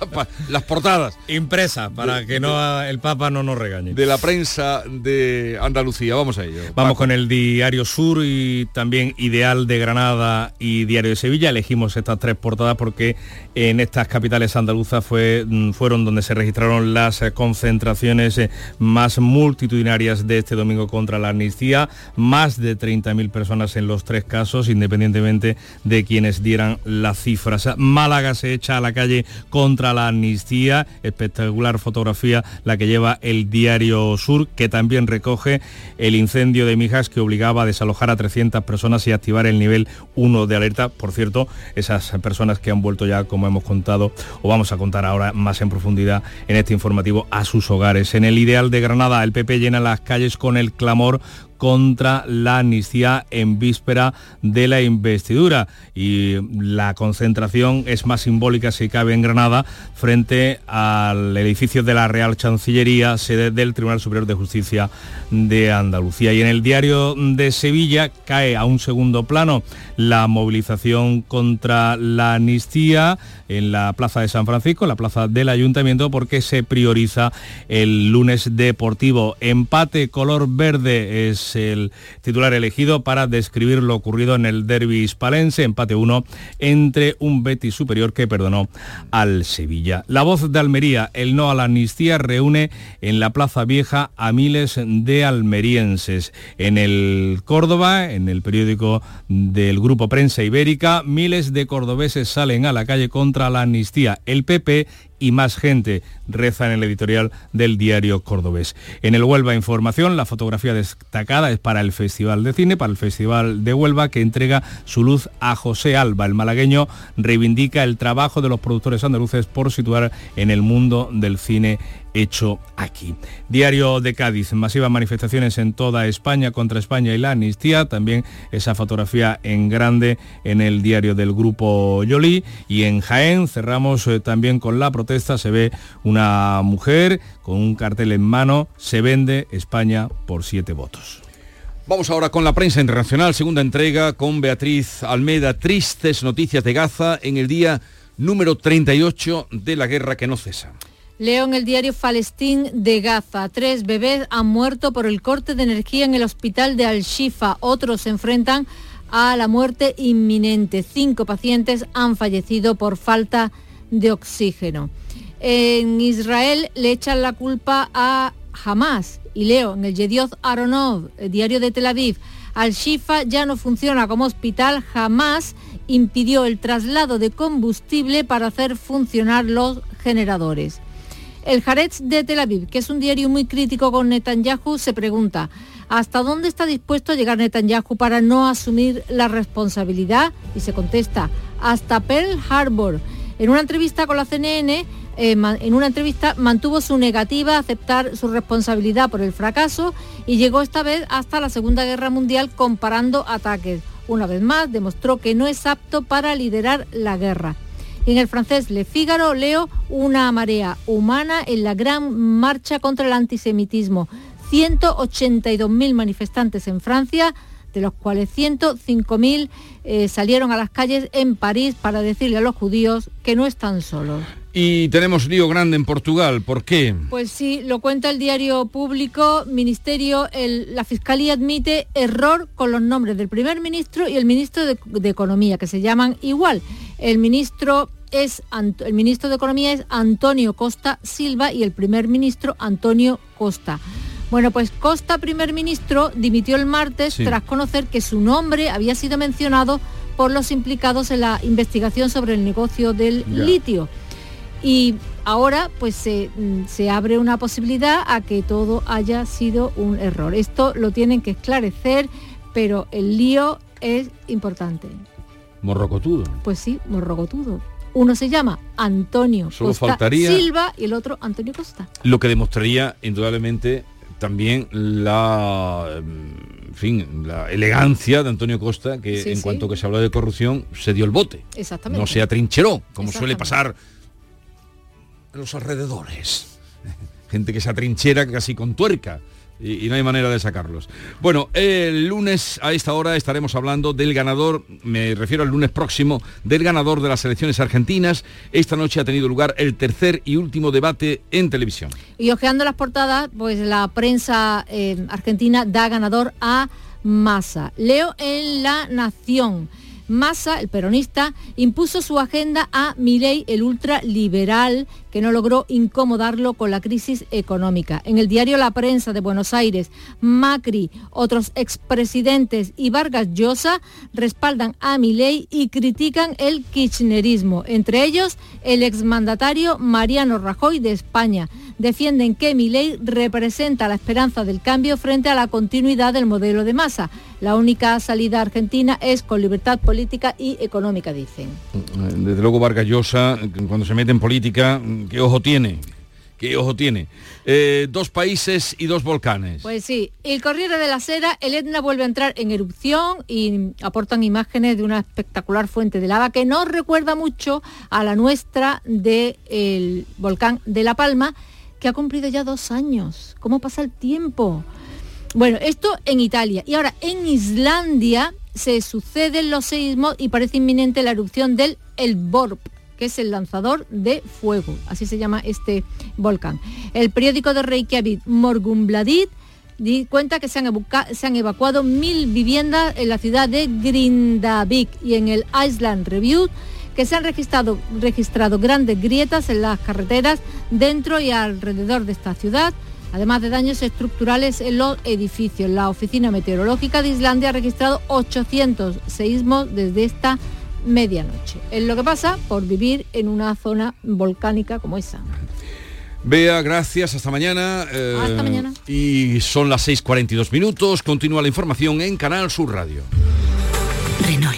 las, portadas. Impresa, para De- que no el Papa no nos regañe. De la prensa de Andalucía. Vamos a ello. Vamos con el Diario Sur y también Ideal de Granada y Diario de Sevilla. Elegimos estas tres portadas porque en estas capitales andaluzas fue, mm, fueron donde se registraron las concentraciones eh, más multitudinarias de este domingo contra la amnistía. Más de 30.000 personas en los tres casos, independientemente de quienes dieran las cifras. Málaga se echa a la calle contra la amnistía. Espectacular fotografía la que lleva el Diario Sur, que también recoge el incendio de Mijas que obligaba a desalojar a 300 personas y activar el nivel 1 de alerta. Por cierto, esas personas que han vuelto ya, como hemos contado, o vamos a contar ahora más en profundidad en este informativo, a sus hogares. En el Ideal de Granada, el PP llena las calles con el clamor contra la amnistía en víspera de la investidura y la concentración es más simbólica si cabe en Granada frente al edificio de la Real Chancillería, sede del Tribunal Superior de Justicia de Andalucía. Y en el diario de Sevilla cae a un segundo plano la movilización contra la amnistía en la Plaza de San Francisco, la Plaza del Ayuntamiento, porque se prioriza el lunes deportivo. Empate color verde es el titular elegido para describir lo ocurrido en el derby hispalense, empate 1 entre un Betis superior que perdonó al Sevilla. La voz de Almería, el no a la amnistía, reúne en la Plaza Vieja a miles de almerienses. En el Córdoba, en el periódico del Grupo Prensa Ibérica, miles de cordobeses salen a la calle contra la amnistía. El PP y más gente, reza en el editorial del diario Cordobés. En el Huelva Información, la fotografía destacada es para el Festival de Cine, para el Festival de Huelva, que entrega su luz a José Alba. El malagueño reivindica el trabajo de los productores andaluces por situar en el mundo del cine hecho aquí. Diario de Cádiz, masivas manifestaciones en toda España contra España y la amnistía, también esa fotografía en grande en el diario del grupo Yoli y en Jaén cerramos eh, también con la protesta, se ve una mujer con un cartel en mano, se vende España por siete votos. Vamos ahora con la prensa internacional, segunda entrega con Beatriz Almeda. Tristes noticias de Gaza en el día número 38 de la guerra que no cesa. Leo en el diario Palestín de Gaza. Tres bebés han muerto por el corte de energía en el hospital de Al-Shifa. Otros se enfrentan a la muerte inminente. Cinco pacientes han fallecido por falta de oxígeno. En Israel le echan la culpa a Hamas. Y leo en el Yedioth Aronov, diario de Tel Aviv, Al-Shifa ya no funciona como hospital, jamás impidió el traslado de combustible para hacer funcionar los generadores. El Haaretz de Tel Aviv, que es un diario muy crítico con Netanyahu, se pregunta, ¿hasta dónde está dispuesto a llegar Netanyahu para no asumir la responsabilidad? Y se contesta, hasta Pearl Harbor. En una entrevista con la CNN, eh, en una entrevista mantuvo su negativa a aceptar su responsabilidad por el fracaso y llegó esta vez hasta la Segunda Guerra Mundial comparando ataques. Una vez más demostró que no es apto para liderar la guerra. En el francés Le Figaro leo una marea humana en la gran marcha contra el antisemitismo. 182.000 manifestantes en Francia, de los cuales 105.000 eh, salieron a las calles en París para decirle a los judíos que no están solos. Y tenemos lío grande en Portugal. ¿Por qué? Pues sí, lo cuenta el diario público. Ministerio, la Fiscalía admite error con los nombres del primer ministro y el ministro de, de Economía, que se llaman igual. El ministro es el ministro de Economía es Antonio Costa Silva y el primer ministro Antonio Costa. Bueno, pues Costa, primer ministro, dimitió el martes tras conocer que su nombre había sido mencionado por los implicados en la investigación sobre el negocio del litio. Y ahora pues se, se, abre una posibilidad a que todo haya sido un error. Esto lo tienen que esclarecer, pero el lío es importante. Morrocotudo. Pues sí, morrocotudo. Uno se llama Antonio Costa Silva y el otro Antonio Costa. Lo que demostraría indudablemente también la fin, la elegancia de Antonio Costa, que en cuanto que se habló de corrupción, se dio el bote. Exactamente. No se atrincheró, como suele pasar en los alrededores. Gente que se atrinchera casi con tuerca y, no hay manera de sacarlos. Bueno, el lunes a esta hora estaremos hablando del ganador, me refiero al lunes próximo, del ganador de las elecciones argentinas. Esta noche ha tenido lugar el tercer y último debate en televisión. Y ojeando las portadas, pues la prensa eh, argentina da ganador a Massa. Leo en La Nación. Massa, el peronista, impuso su agenda a Milei, el ultraliberal, que no logró incomodarlo con la crisis económica. En el diario La Prensa de Buenos Aires, Macri, otros expresidentes y Vargas Llosa respaldan a Milei y critican el kirchnerismo, entre ellos el exmandatario Mariano Rajoy de España. Defienden que Milei representa la esperanza del cambio frente a la continuidad del modelo de masa. La única salida argentina es con libertad política y económica, dicen. Desde luego Vargas Llosa, cuando se mete en política, ¿Qué ojo tiene? ¿Qué ojo tiene? Eh, dos países y dos volcanes. Pues sí, el Corriere de la Sera, el Etna vuelve a entrar en erupción y aportan imágenes de una espectacular fuente de lava que nos recuerda mucho a la nuestra del volcán de La Palma, que ha cumplido ya dos años. ¿Cómo pasa el tiempo? Bueno, esto en Italia. Y ahora en Islandia se suceden los seísmos y parece inminente la erupción del El Borp que es el lanzador de fuego, así se llama este volcán. El periódico de Reykjavik, Morgunbladet, cuenta que se han, evacuado mil viviendas en la ciudad de Grindavik y en el Island Review que se han registrado grandes grietas en las carreteras dentro y alrededor de esta ciudad, además de daños estructurales en los edificios. La Oficina Meteorológica de Islandia ha registrado 800 seísmos desde esta medianoche. Es lo que pasa por vivir en una zona volcánica como esa. Bea, gracias, hasta mañana. Eh, hasta mañana. Y son las 6.42 minutos, continúa la información en Canal Sur Radio. Renault.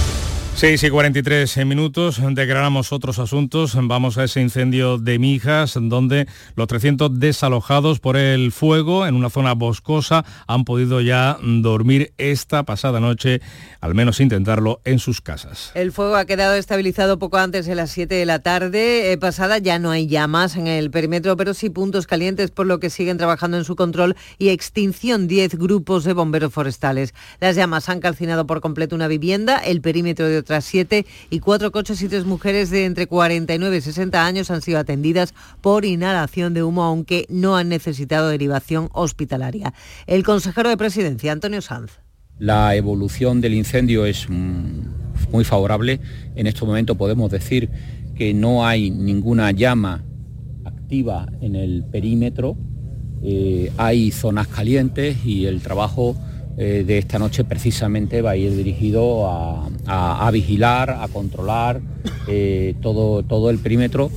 6 y 43 minutos, declaramos otros asuntos. Vamos a ese incendio de Mijas, donde los 300 desalojados por el fuego en una zona boscosa han podido ya dormir esta pasada noche, al menos intentarlo, en sus casas. El fuego ha quedado estabilizado poco antes de las 7 de la tarde. Eh, pasada ya no hay llamas en el perímetro, pero sí puntos calientes, por lo que siguen trabajando en su control y extinción 10 grupos de bomberos forestales. Las llamas han calcinado por completo una vivienda, el perímetro de otras siete y cuatro coches y tres mujeres de entre 49 y 60 años han sido atendidas por inhalación de humo, aunque no han necesitado derivación hospitalaria. El consejero de presidencia, Antonio Sanz. La evolución del incendio es muy favorable. En este momento podemos decir que no hay ninguna llama activa en el perímetro. Eh, hay zonas calientes y el trabajo eh, de esta noche precisamente va a ir dirigido a, vigilar, a controlar eh, todo, todo el perímetro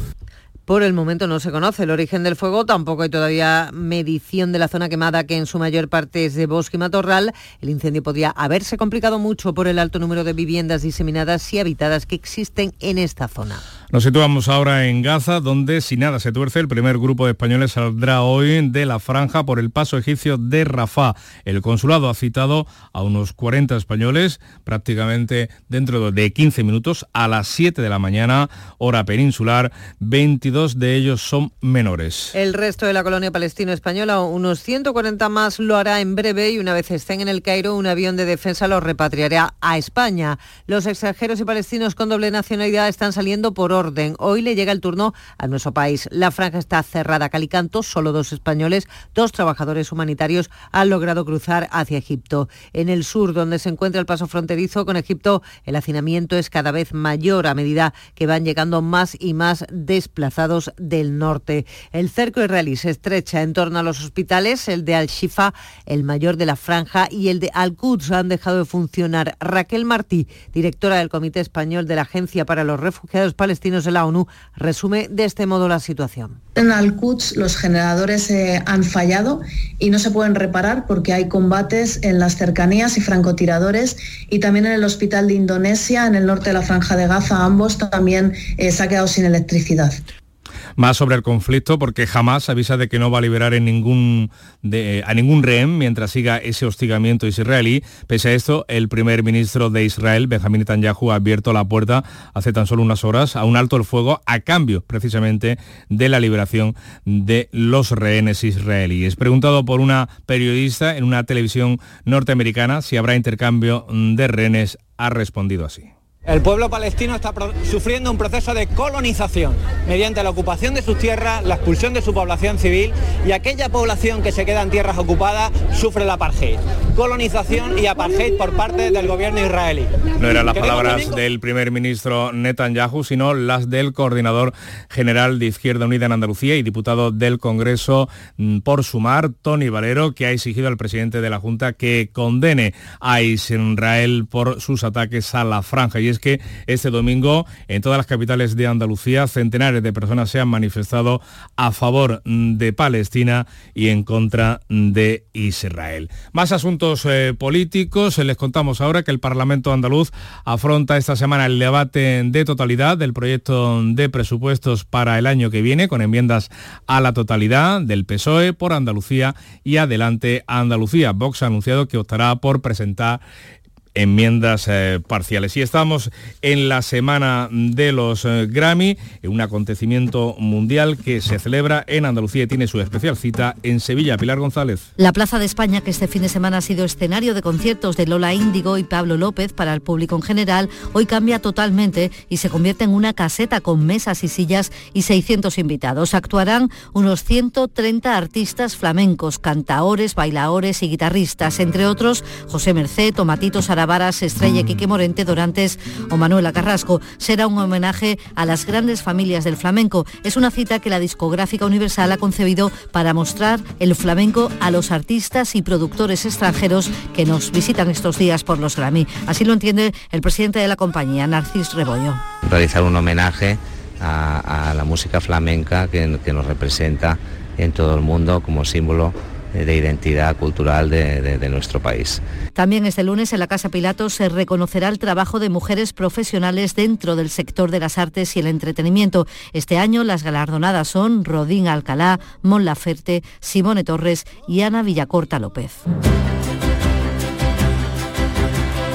por el momento no se conoce el origen del fuego, tampoco hay todavía medición de la zona quemada, que en su mayor parte es de bosque y matorral. El incendio podría haberse complicado mucho por el alto número de viviendas diseminadas y habitadas que existen en esta zona. Nos situamos ahora en Gaza, donde si nada se tuerce, el primer grupo de españoles saldrá hoy de la franja por el paso egipcio de Rafah. El consulado ha citado a unos 40 españoles, prácticamente dentro de 15 minutos, a las 7 de la mañana, hora peninsular. 22 de ellos son menores. El resto de la colonia palestino-española, unos 140 más, lo hará en breve y una vez estén en el Cairo, un avión de defensa los repatriará a España. Los extranjeros y palestinos con doble nacionalidad están saliendo por orden. Hoy le llega el turno a nuestro país. La franja está cerrada calicanto, solo dos españoles, dos trabajadores humanitarios han logrado cruzar hacia Egipto. En el sur, donde se encuentra el paso fronterizo con Egipto, el hacinamiento es cada vez mayor a medida que van llegando más y más desplazados del norte. El cerco israelí se estrecha en torno a los hospitales, el de Al-Shifa, el mayor de la franja, y el de Al-Quds han dejado de funcionar. Raquel Martí, directora del Comité Español de la Agencia para los Refugiados Palestinos, de la ONU resume de este modo la situación. En Al-Quds los generadores eh, han fallado y no se pueden reparar porque hay combates en las cercanías y francotiradores y también en el hospital de Indonesia, en el norte de la franja de Gaza, ambos también eh, se ha quedado sin electricidad más sobre el conflicto porque jamás avisa de que no va a liberar a ningún rehén mientras siga ese hostigamiento israelí. Pese a esto, el primer ministro de Israel, Benjamin Netanyahu, ha abierto la puerta hace tan solo unas horas a un alto el fuego a cambio precisamente de la liberación de los rehenes israelíes. Preguntado por una periodista en una televisión norteamericana si habrá intercambio de rehenes, ha respondido así. El pueblo palestino está sufriendo un proceso de colonización mediante la ocupación de sus tierras, la expulsión de su población civil y aquella población que se queda en tierras ocupadas sufre la apartheid. Colonización y apartheid por parte del gobierno israelí. No eran las palabras del primer ministro Netanyahu, sino las del coordinador general de Izquierda Unida en Andalucía y diputado del Congreso mm, por sumar, Tony Valero, que ha exigido al presidente de la Junta que condene a Israel por sus ataques a la franja es que este domingo en todas las capitales de Andalucía centenares de personas se han manifestado a favor de Palestina y en contra de Israel. Más asuntos eh, políticos. Les contamos ahora que el Parlamento andaluz afronta esta semana el debate de totalidad del proyecto de presupuestos para el año que viene con enmiendas a la totalidad del PSOE por Andalucía y adelante Andalucía. Vox ha anunciado que optará por presentar enmiendas eh, parciales. Y estamos en la semana de los eh, Grammy, un acontecimiento mundial que se celebra en Andalucía y tiene su especial cita en Sevilla. Pilar González. La Plaza de España, que este fin de semana ha sido escenario de conciertos de Lola Índigo y Pablo López para el público en general, hoy cambia totalmente y se convierte en una caseta con mesas y sillas y 600 invitados. Actuarán unos 130 artistas flamencos, cantaores, bailadores y guitarristas, entre otros José Merced, Tomatito Sara Varas, Estrella Quique Morente, Dorantes o Manuela Carrasco. Será un homenaje a las grandes familias del flamenco. Es una cita que la discográfica Universal ha concebido para mostrar el flamenco a los artistas y productores extranjeros que nos visitan estos días por los Grammy. Así lo entiende el presidente de la compañía, Narcis Rebollo. Realizar un homenaje a, la música flamenca que nos representa en todo el mundo como símbolo de identidad cultural de, nuestro país. También este lunes en la Casa Pilato se reconocerá el trabajo de mujeres profesionales dentro del sector de las artes y el entretenimiento. Este año las galardonadas son Rodín Alcalá, Mon Laferte, Simone Torres y Ana Villacorta López.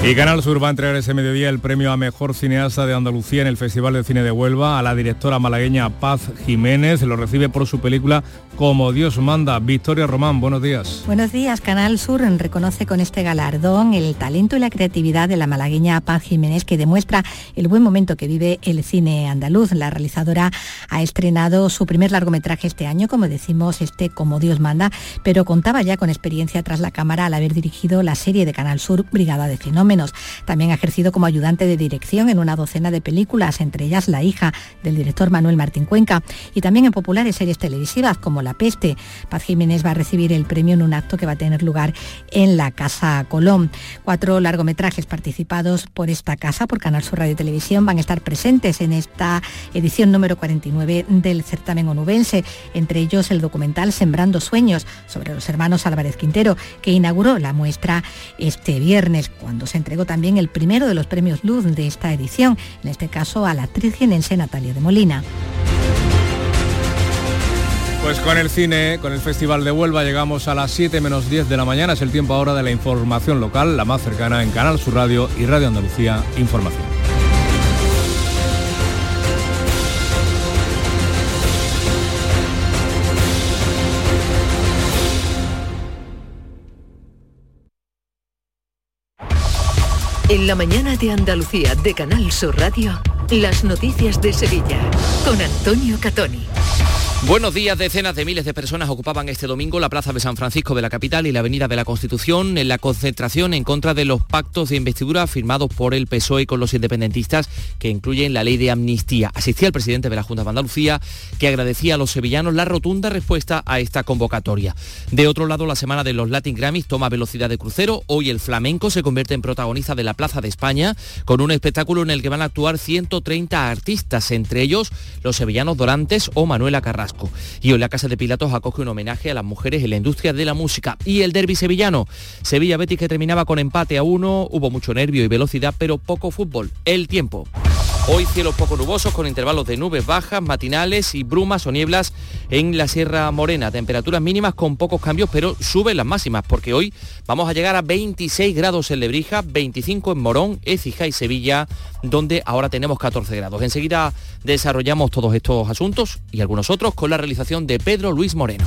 Y Canal Sur va a entregar ese mediodía el premio a Mejor Cineasta de Andalucía en el Festival de Cine de Huelva a la directora malagueña Paz Jiménez. Lo recibe por su película Como Dios manda. Victoria Román, buenos días. Buenos días. Canal Sur reconoce con este galardón el talento y la creatividad de la malagueña Paz Jiménez que demuestra el buen momento que vive el cine andaluz. La realizadora ha estrenado su primer largometraje este año, como decimos, este Como Dios manda, pero contaba ya con experiencia tras la cámara al haber dirigido la serie de Canal Sur Brigada de Fenómenos menos. También ha ejercido como ayudante de dirección en una docena de películas, entre ellas La hija del director Manuel Martín Cuenca, y también en populares series televisivas como La peste. Paz Jiménez va a recibir el premio en un acto que va a tener lugar en la Casa Colón. Cuatro largometrajes participados por esta casa, por Canal Sur Radio y Televisión, van a estar presentes en esta edición número 49 del certamen onubense, entre ellos el documental Sembrando Sueños sobre los hermanos Álvarez Quintero, que inauguró la muestra este viernes, cuando se entregó también el primero de los premios Luz de esta edición, en este caso a la actriz jienense Natalia de Molina. Pues con el cine, con el Festival de Huelva llegamos a las 7 menos 10 de la mañana. Es el tiempo ahora de la información local, la más cercana en Canal Sur Radio y Radio Andalucía Información. En la mañana de Andalucía de Canal Sur Radio, las noticias de Sevilla con Antonio Catoni. Buenos días, decenas de miles de personas ocupaban este domingo la Plaza de San Francisco de la capital y la Avenida de la Constitución en la concentración en contra de los pactos de investidura firmados por el PSOE con los independentistas que incluyen la ley de amnistía. Asistía el presidente de la Junta de Andalucía que agradecía a los sevillanos la rotunda respuesta a esta convocatoria. De otro lado, la semana de los Latin Grammys toma velocidad de crucero. Hoy el flamenco se convierte en protagonista de la Plaza de España con un espectáculo en el que van a actuar 130 artistas, entre ellos los sevillanos Dorantes o Manuela Carrasco. Y hoy la Casa de Pilatos acoge un homenaje a las mujeres en la industria de la música. Y el derby sevillano. Sevilla Betis que terminaba con empate a uno. Hubo mucho nervio y velocidad, pero poco fútbol. El tiempo. Hoy cielos poco nubosos con intervalos de nubes bajas, matinales y brumas o nieblas en la Sierra Morena. Temperaturas mínimas con pocos cambios, pero suben las máximas porque hoy vamos a llegar a 26 grados en Lebrija, 25 en Morón, Écija y Sevilla, donde ahora tenemos 14 grados. Enseguida desarrollamos todos estos asuntos y algunos otros con la realización de Pedro Luis Moreno.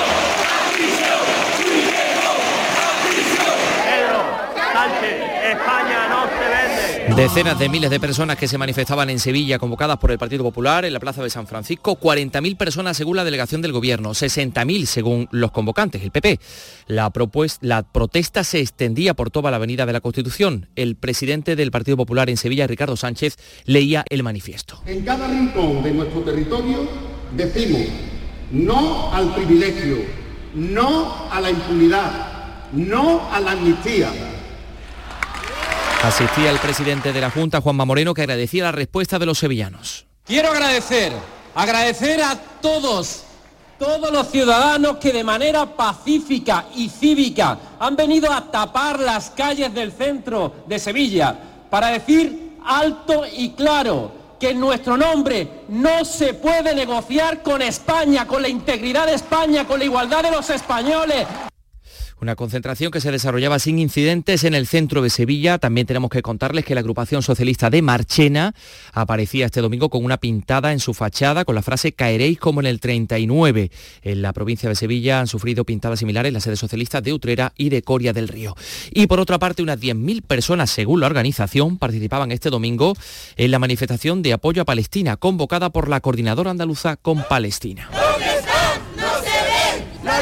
Decenas de miles de personas que se manifestaban en Sevilla convocadas por el Partido Popular en la Plaza de San Francisco, 40.000 personas según la delegación del Gobierno, 60.000 según los convocantes, el PP. La, la protesta se extendía por toda la Avenida de la Constitución. El presidente del Partido Popular en Sevilla, Ricardo Sánchez, leía el manifiesto. En cada rincón de nuestro territorio decimos no al privilegio, no a la impunidad, no a la amnistía Asistía el presidente de la Junta, Juanma Moreno, que agradecía la respuesta de los sevillanos. Quiero agradecer, agradecer a todos, todos los ciudadanos que de manera pacífica y cívica han venido a tapar las calles del centro de Sevilla para decir alto y claro que en nuestro nombre no se puede negociar con España, con la integridad de España, con la igualdad de los españoles. Una concentración que se desarrollaba sin incidentes en el centro de Sevilla. También tenemos que contarles que la agrupación socialista de Marchena aparecía este domingo con una pintada en su fachada con la frase caeréis como en el 39. En la provincia de Sevilla han sufrido pintadas similares las sedes socialistas de Utrera y de Coria del Río. Y por otra parte, unas 10.000 personas, según la organización, participaban este domingo en la manifestación de apoyo a Palestina convocada por la Coordinadora Andaluza con Palestina. No se ven. La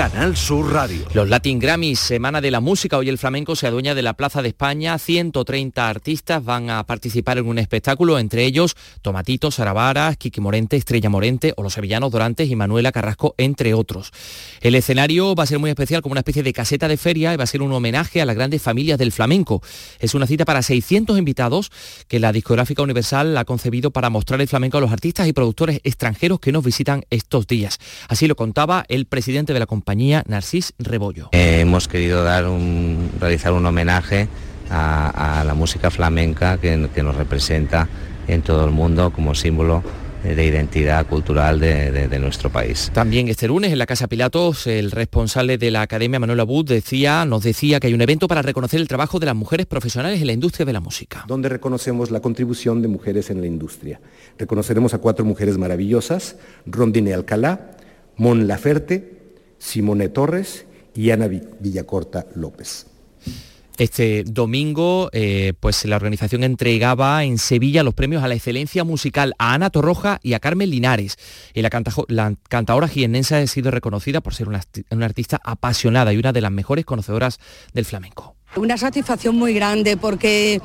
Canal Sur Radio. Los Latin Grammys, Semana de la Música, hoy el flamenco se adueña de la Plaza de España. 130 artistas van a participar en un espectáculo, entre ellos Tomatito, Sarabara, Kiki Morente, Estrella Morente o los sevillanos Dorantes y Manuela Carrasco, entre otros. El escenario va a ser muy especial como una especie de caseta de feria y va a ser un homenaje a las grandes familias del flamenco. Es una cita para 600 invitados que la discográfica Universal ha concebido para mostrar el flamenco a los artistas y productores extranjeros que nos visitan estos días. Así lo contaba el presidente de la compañía compañía Narcís Rebollo. Eh, hemos querido dar un, realizar un homenaje a, la música flamenca que, nos representa en todo el mundo como símbolo de identidad cultural de, nuestro país. También este lunes en la Casa Pilatos, el responsable de la Academia Manuel Abud decía, nos decía que hay un evento para reconocer el trabajo de las mujeres profesionales en la industria de la música. Donde reconocemos la contribución de mujeres en la industria. Reconoceremos a cuatro mujeres maravillosas, Rondine Alcalá, Mon Laferte, Simone Torres y Ana Villacorta López. Este domingo, eh, pues la organización entregaba en Sevilla los premios a la excelencia musical a Ana Torroja y a Carmen Linares. Y la, la cantadora ha sido reconocida por ser una artista apasionada y una de las mejores conocedoras del flamenco. Una satisfacción muy grande porque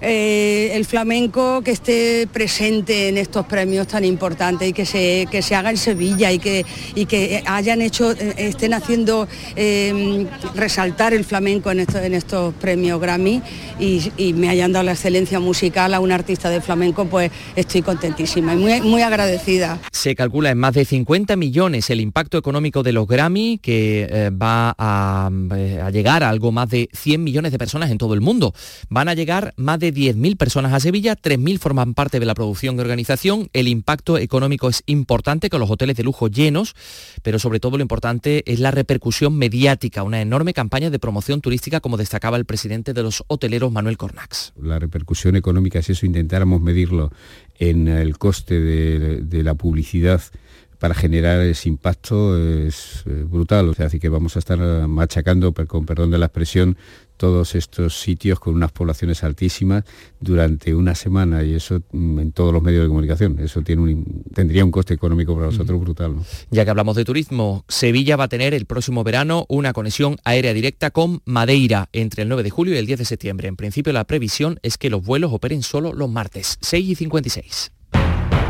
eh, el flamenco que esté presente en estos premios tan importantes y que se, que se haga en Sevilla y que, y que hayan hecho, eh, estén haciendo em, resaltar el flamenco en, en estos premios Grammy y, me hayan dado la excelencia musical a un artista de flamenco, pues estoy contentísima y muy, muy agradecida. Se calcula en más de 50 millones el impacto económico de los Grammy, que eh, va a, a llegar a algo más de 100 millones de personas en todo el mundo. Van a llegar más de 10.000 personas a Sevilla, 3.000 forman parte de la producción y organización. El impacto económico es importante con los hoteles de lujo llenos, pero sobre todo lo importante es la repercusión mediática, una enorme campaña de promoción turística como destacaba el presidente de los hoteleros Manuel Cornax. La repercusión económica, si eso intentáramos medirlo en el coste de, la publicidad, para generar ese impacto es eh, brutal. O sea, así que vamos a estar machacando, con perdón de la expresión, todos estos sitios con unas poblaciones altísimas durante una semana y eso mm, en todos los medios de comunicación. Eso tiene un, tendría un coste económico para nosotros brutal. Ya que hablamos de turismo, Sevilla va a tener el próximo verano una conexión aérea directa con Madeira entre el 9 de julio y el 10 de septiembre. En principio la previsión es que los vuelos operen solo los martes, 6 y 56.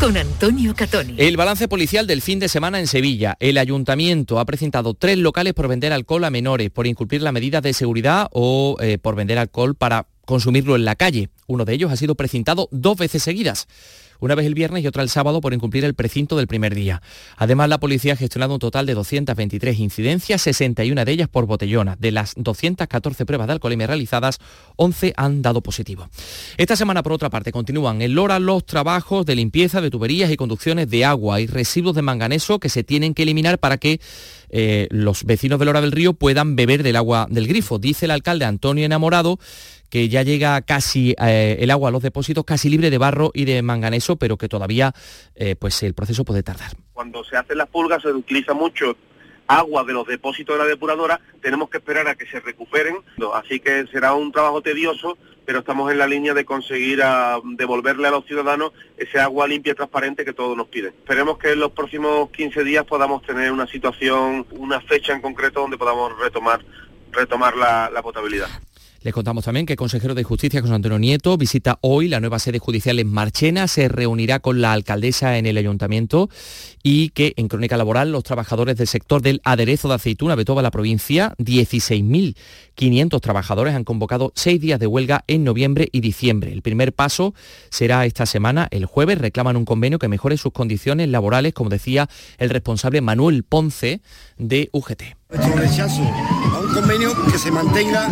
con Antonio Catoni. El balance policial del fin de semana en Sevilla. El ayuntamiento ha presentado tres locales por vender alcohol a menores, por incumplir la medida de seguridad o eh, por vender alcohol para consumirlo en la calle. Uno de ellos ha sido precintado dos veces seguidas una vez el viernes y otra el sábado por incumplir el precinto del primer día. Además, la policía ha gestionado un total de 223 incidencias, 61 de ellas por botellona. De las 214 pruebas de alcoholemia realizadas, 11 han dado positivo. Esta semana, por otra parte, continúan en Lora los trabajos de limpieza de tuberías y conducciones de agua y residuos de manganeso que se tienen que eliminar para que eh, los vecinos de Lora del Río puedan beber del agua del grifo. Dice el alcalde Antonio Enamorado que ya llega casi eh, el agua a los depósitos casi libre de barro y de manganeso, pero que todavía eh, pues el proceso puede tardar. Cuando se hacen las pulgas se utiliza mucho agua de los depósitos de la depuradora, tenemos que esperar a que se recuperen, así que será un trabajo tedioso, pero estamos en la línea de conseguir a, devolverle a los ciudadanos ese agua limpia y transparente que todos nos piden. Esperemos que en los próximos 15 días podamos tener una situación, una fecha en concreto donde podamos retomar, retomar la potabilidad. Les contamos también que el consejero de Justicia, José Antonio Nieto, visita hoy la nueva sede judicial en Marchena, se reunirá con la alcaldesa en el ayuntamiento y que en Crónica Laboral los trabajadores del sector del aderezo de aceituna de toda la provincia, 16.500 trabajadores han convocado seis días de huelga en noviembre y diciembre. El primer paso será esta semana, el jueves, reclaman un convenio que mejore sus condiciones laborales, como decía el responsable Manuel Ponce de UGT. Nuestro rechazo a un convenio que se mantenga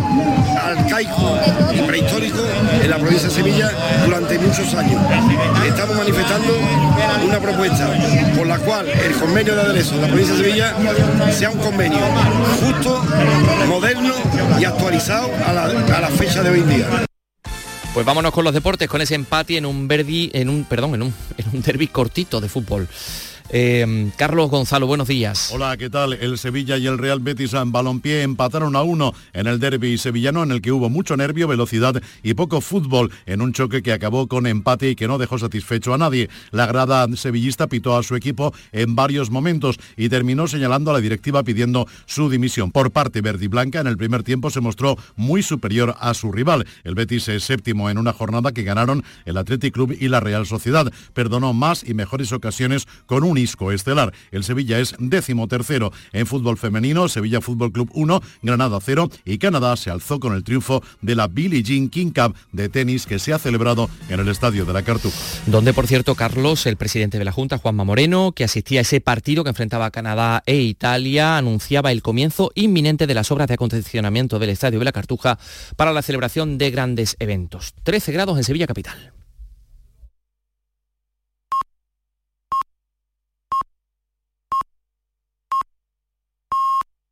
arcaico y prehistórico en la provincia de Sevilla durante muchos años. Estamos manifestando una propuesta por la cual el convenio de aderezo de la provincia de Sevilla sea un convenio justo, moderno y actualizado a la, a la fecha de hoy en día. Pues vámonos con los deportes, con ese empate en un verdi, en un, perdón, en un, en un derby cortito de fútbol. Eh, Carlos Gonzalo, buenos días. Hola, ¿qué tal? El Sevilla y el Real Betis en balompié empataron a uno en el derby sevillano en el que hubo mucho nervio, velocidad y poco fútbol en un choque que acabó con empate y que no dejó satisfecho a nadie. La grada sevillista pitó a su equipo en varios momentos y terminó señalando a la directiva pidiendo su dimisión. Por parte verde y blanca, en el primer tiempo se mostró muy superior a su rival. El Betis es séptimo en una jornada que ganaron el Athletic Club y la Real Sociedad. Perdonó más y mejores ocasiones con un estelar. El Sevilla es décimo tercero en fútbol femenino, Sevilla Fútbol Club 1, Granada 0 y Canadá se alzó con el triunfo de la Billie Jean King Cup de tenis que se ha celebrado en el estadio de la Cartuja. Donde, por cierto, Carlos, el presidente de la Junta, Juanma Moreno, que asistía a ese partido que enfrentaba a Canadá e Italia, anunciaba el comienzo inminente de las obras de acondicionamiento del estadio de la Cartuja para la celebración de grandes eventos. 13 grados en Sevilla Capital.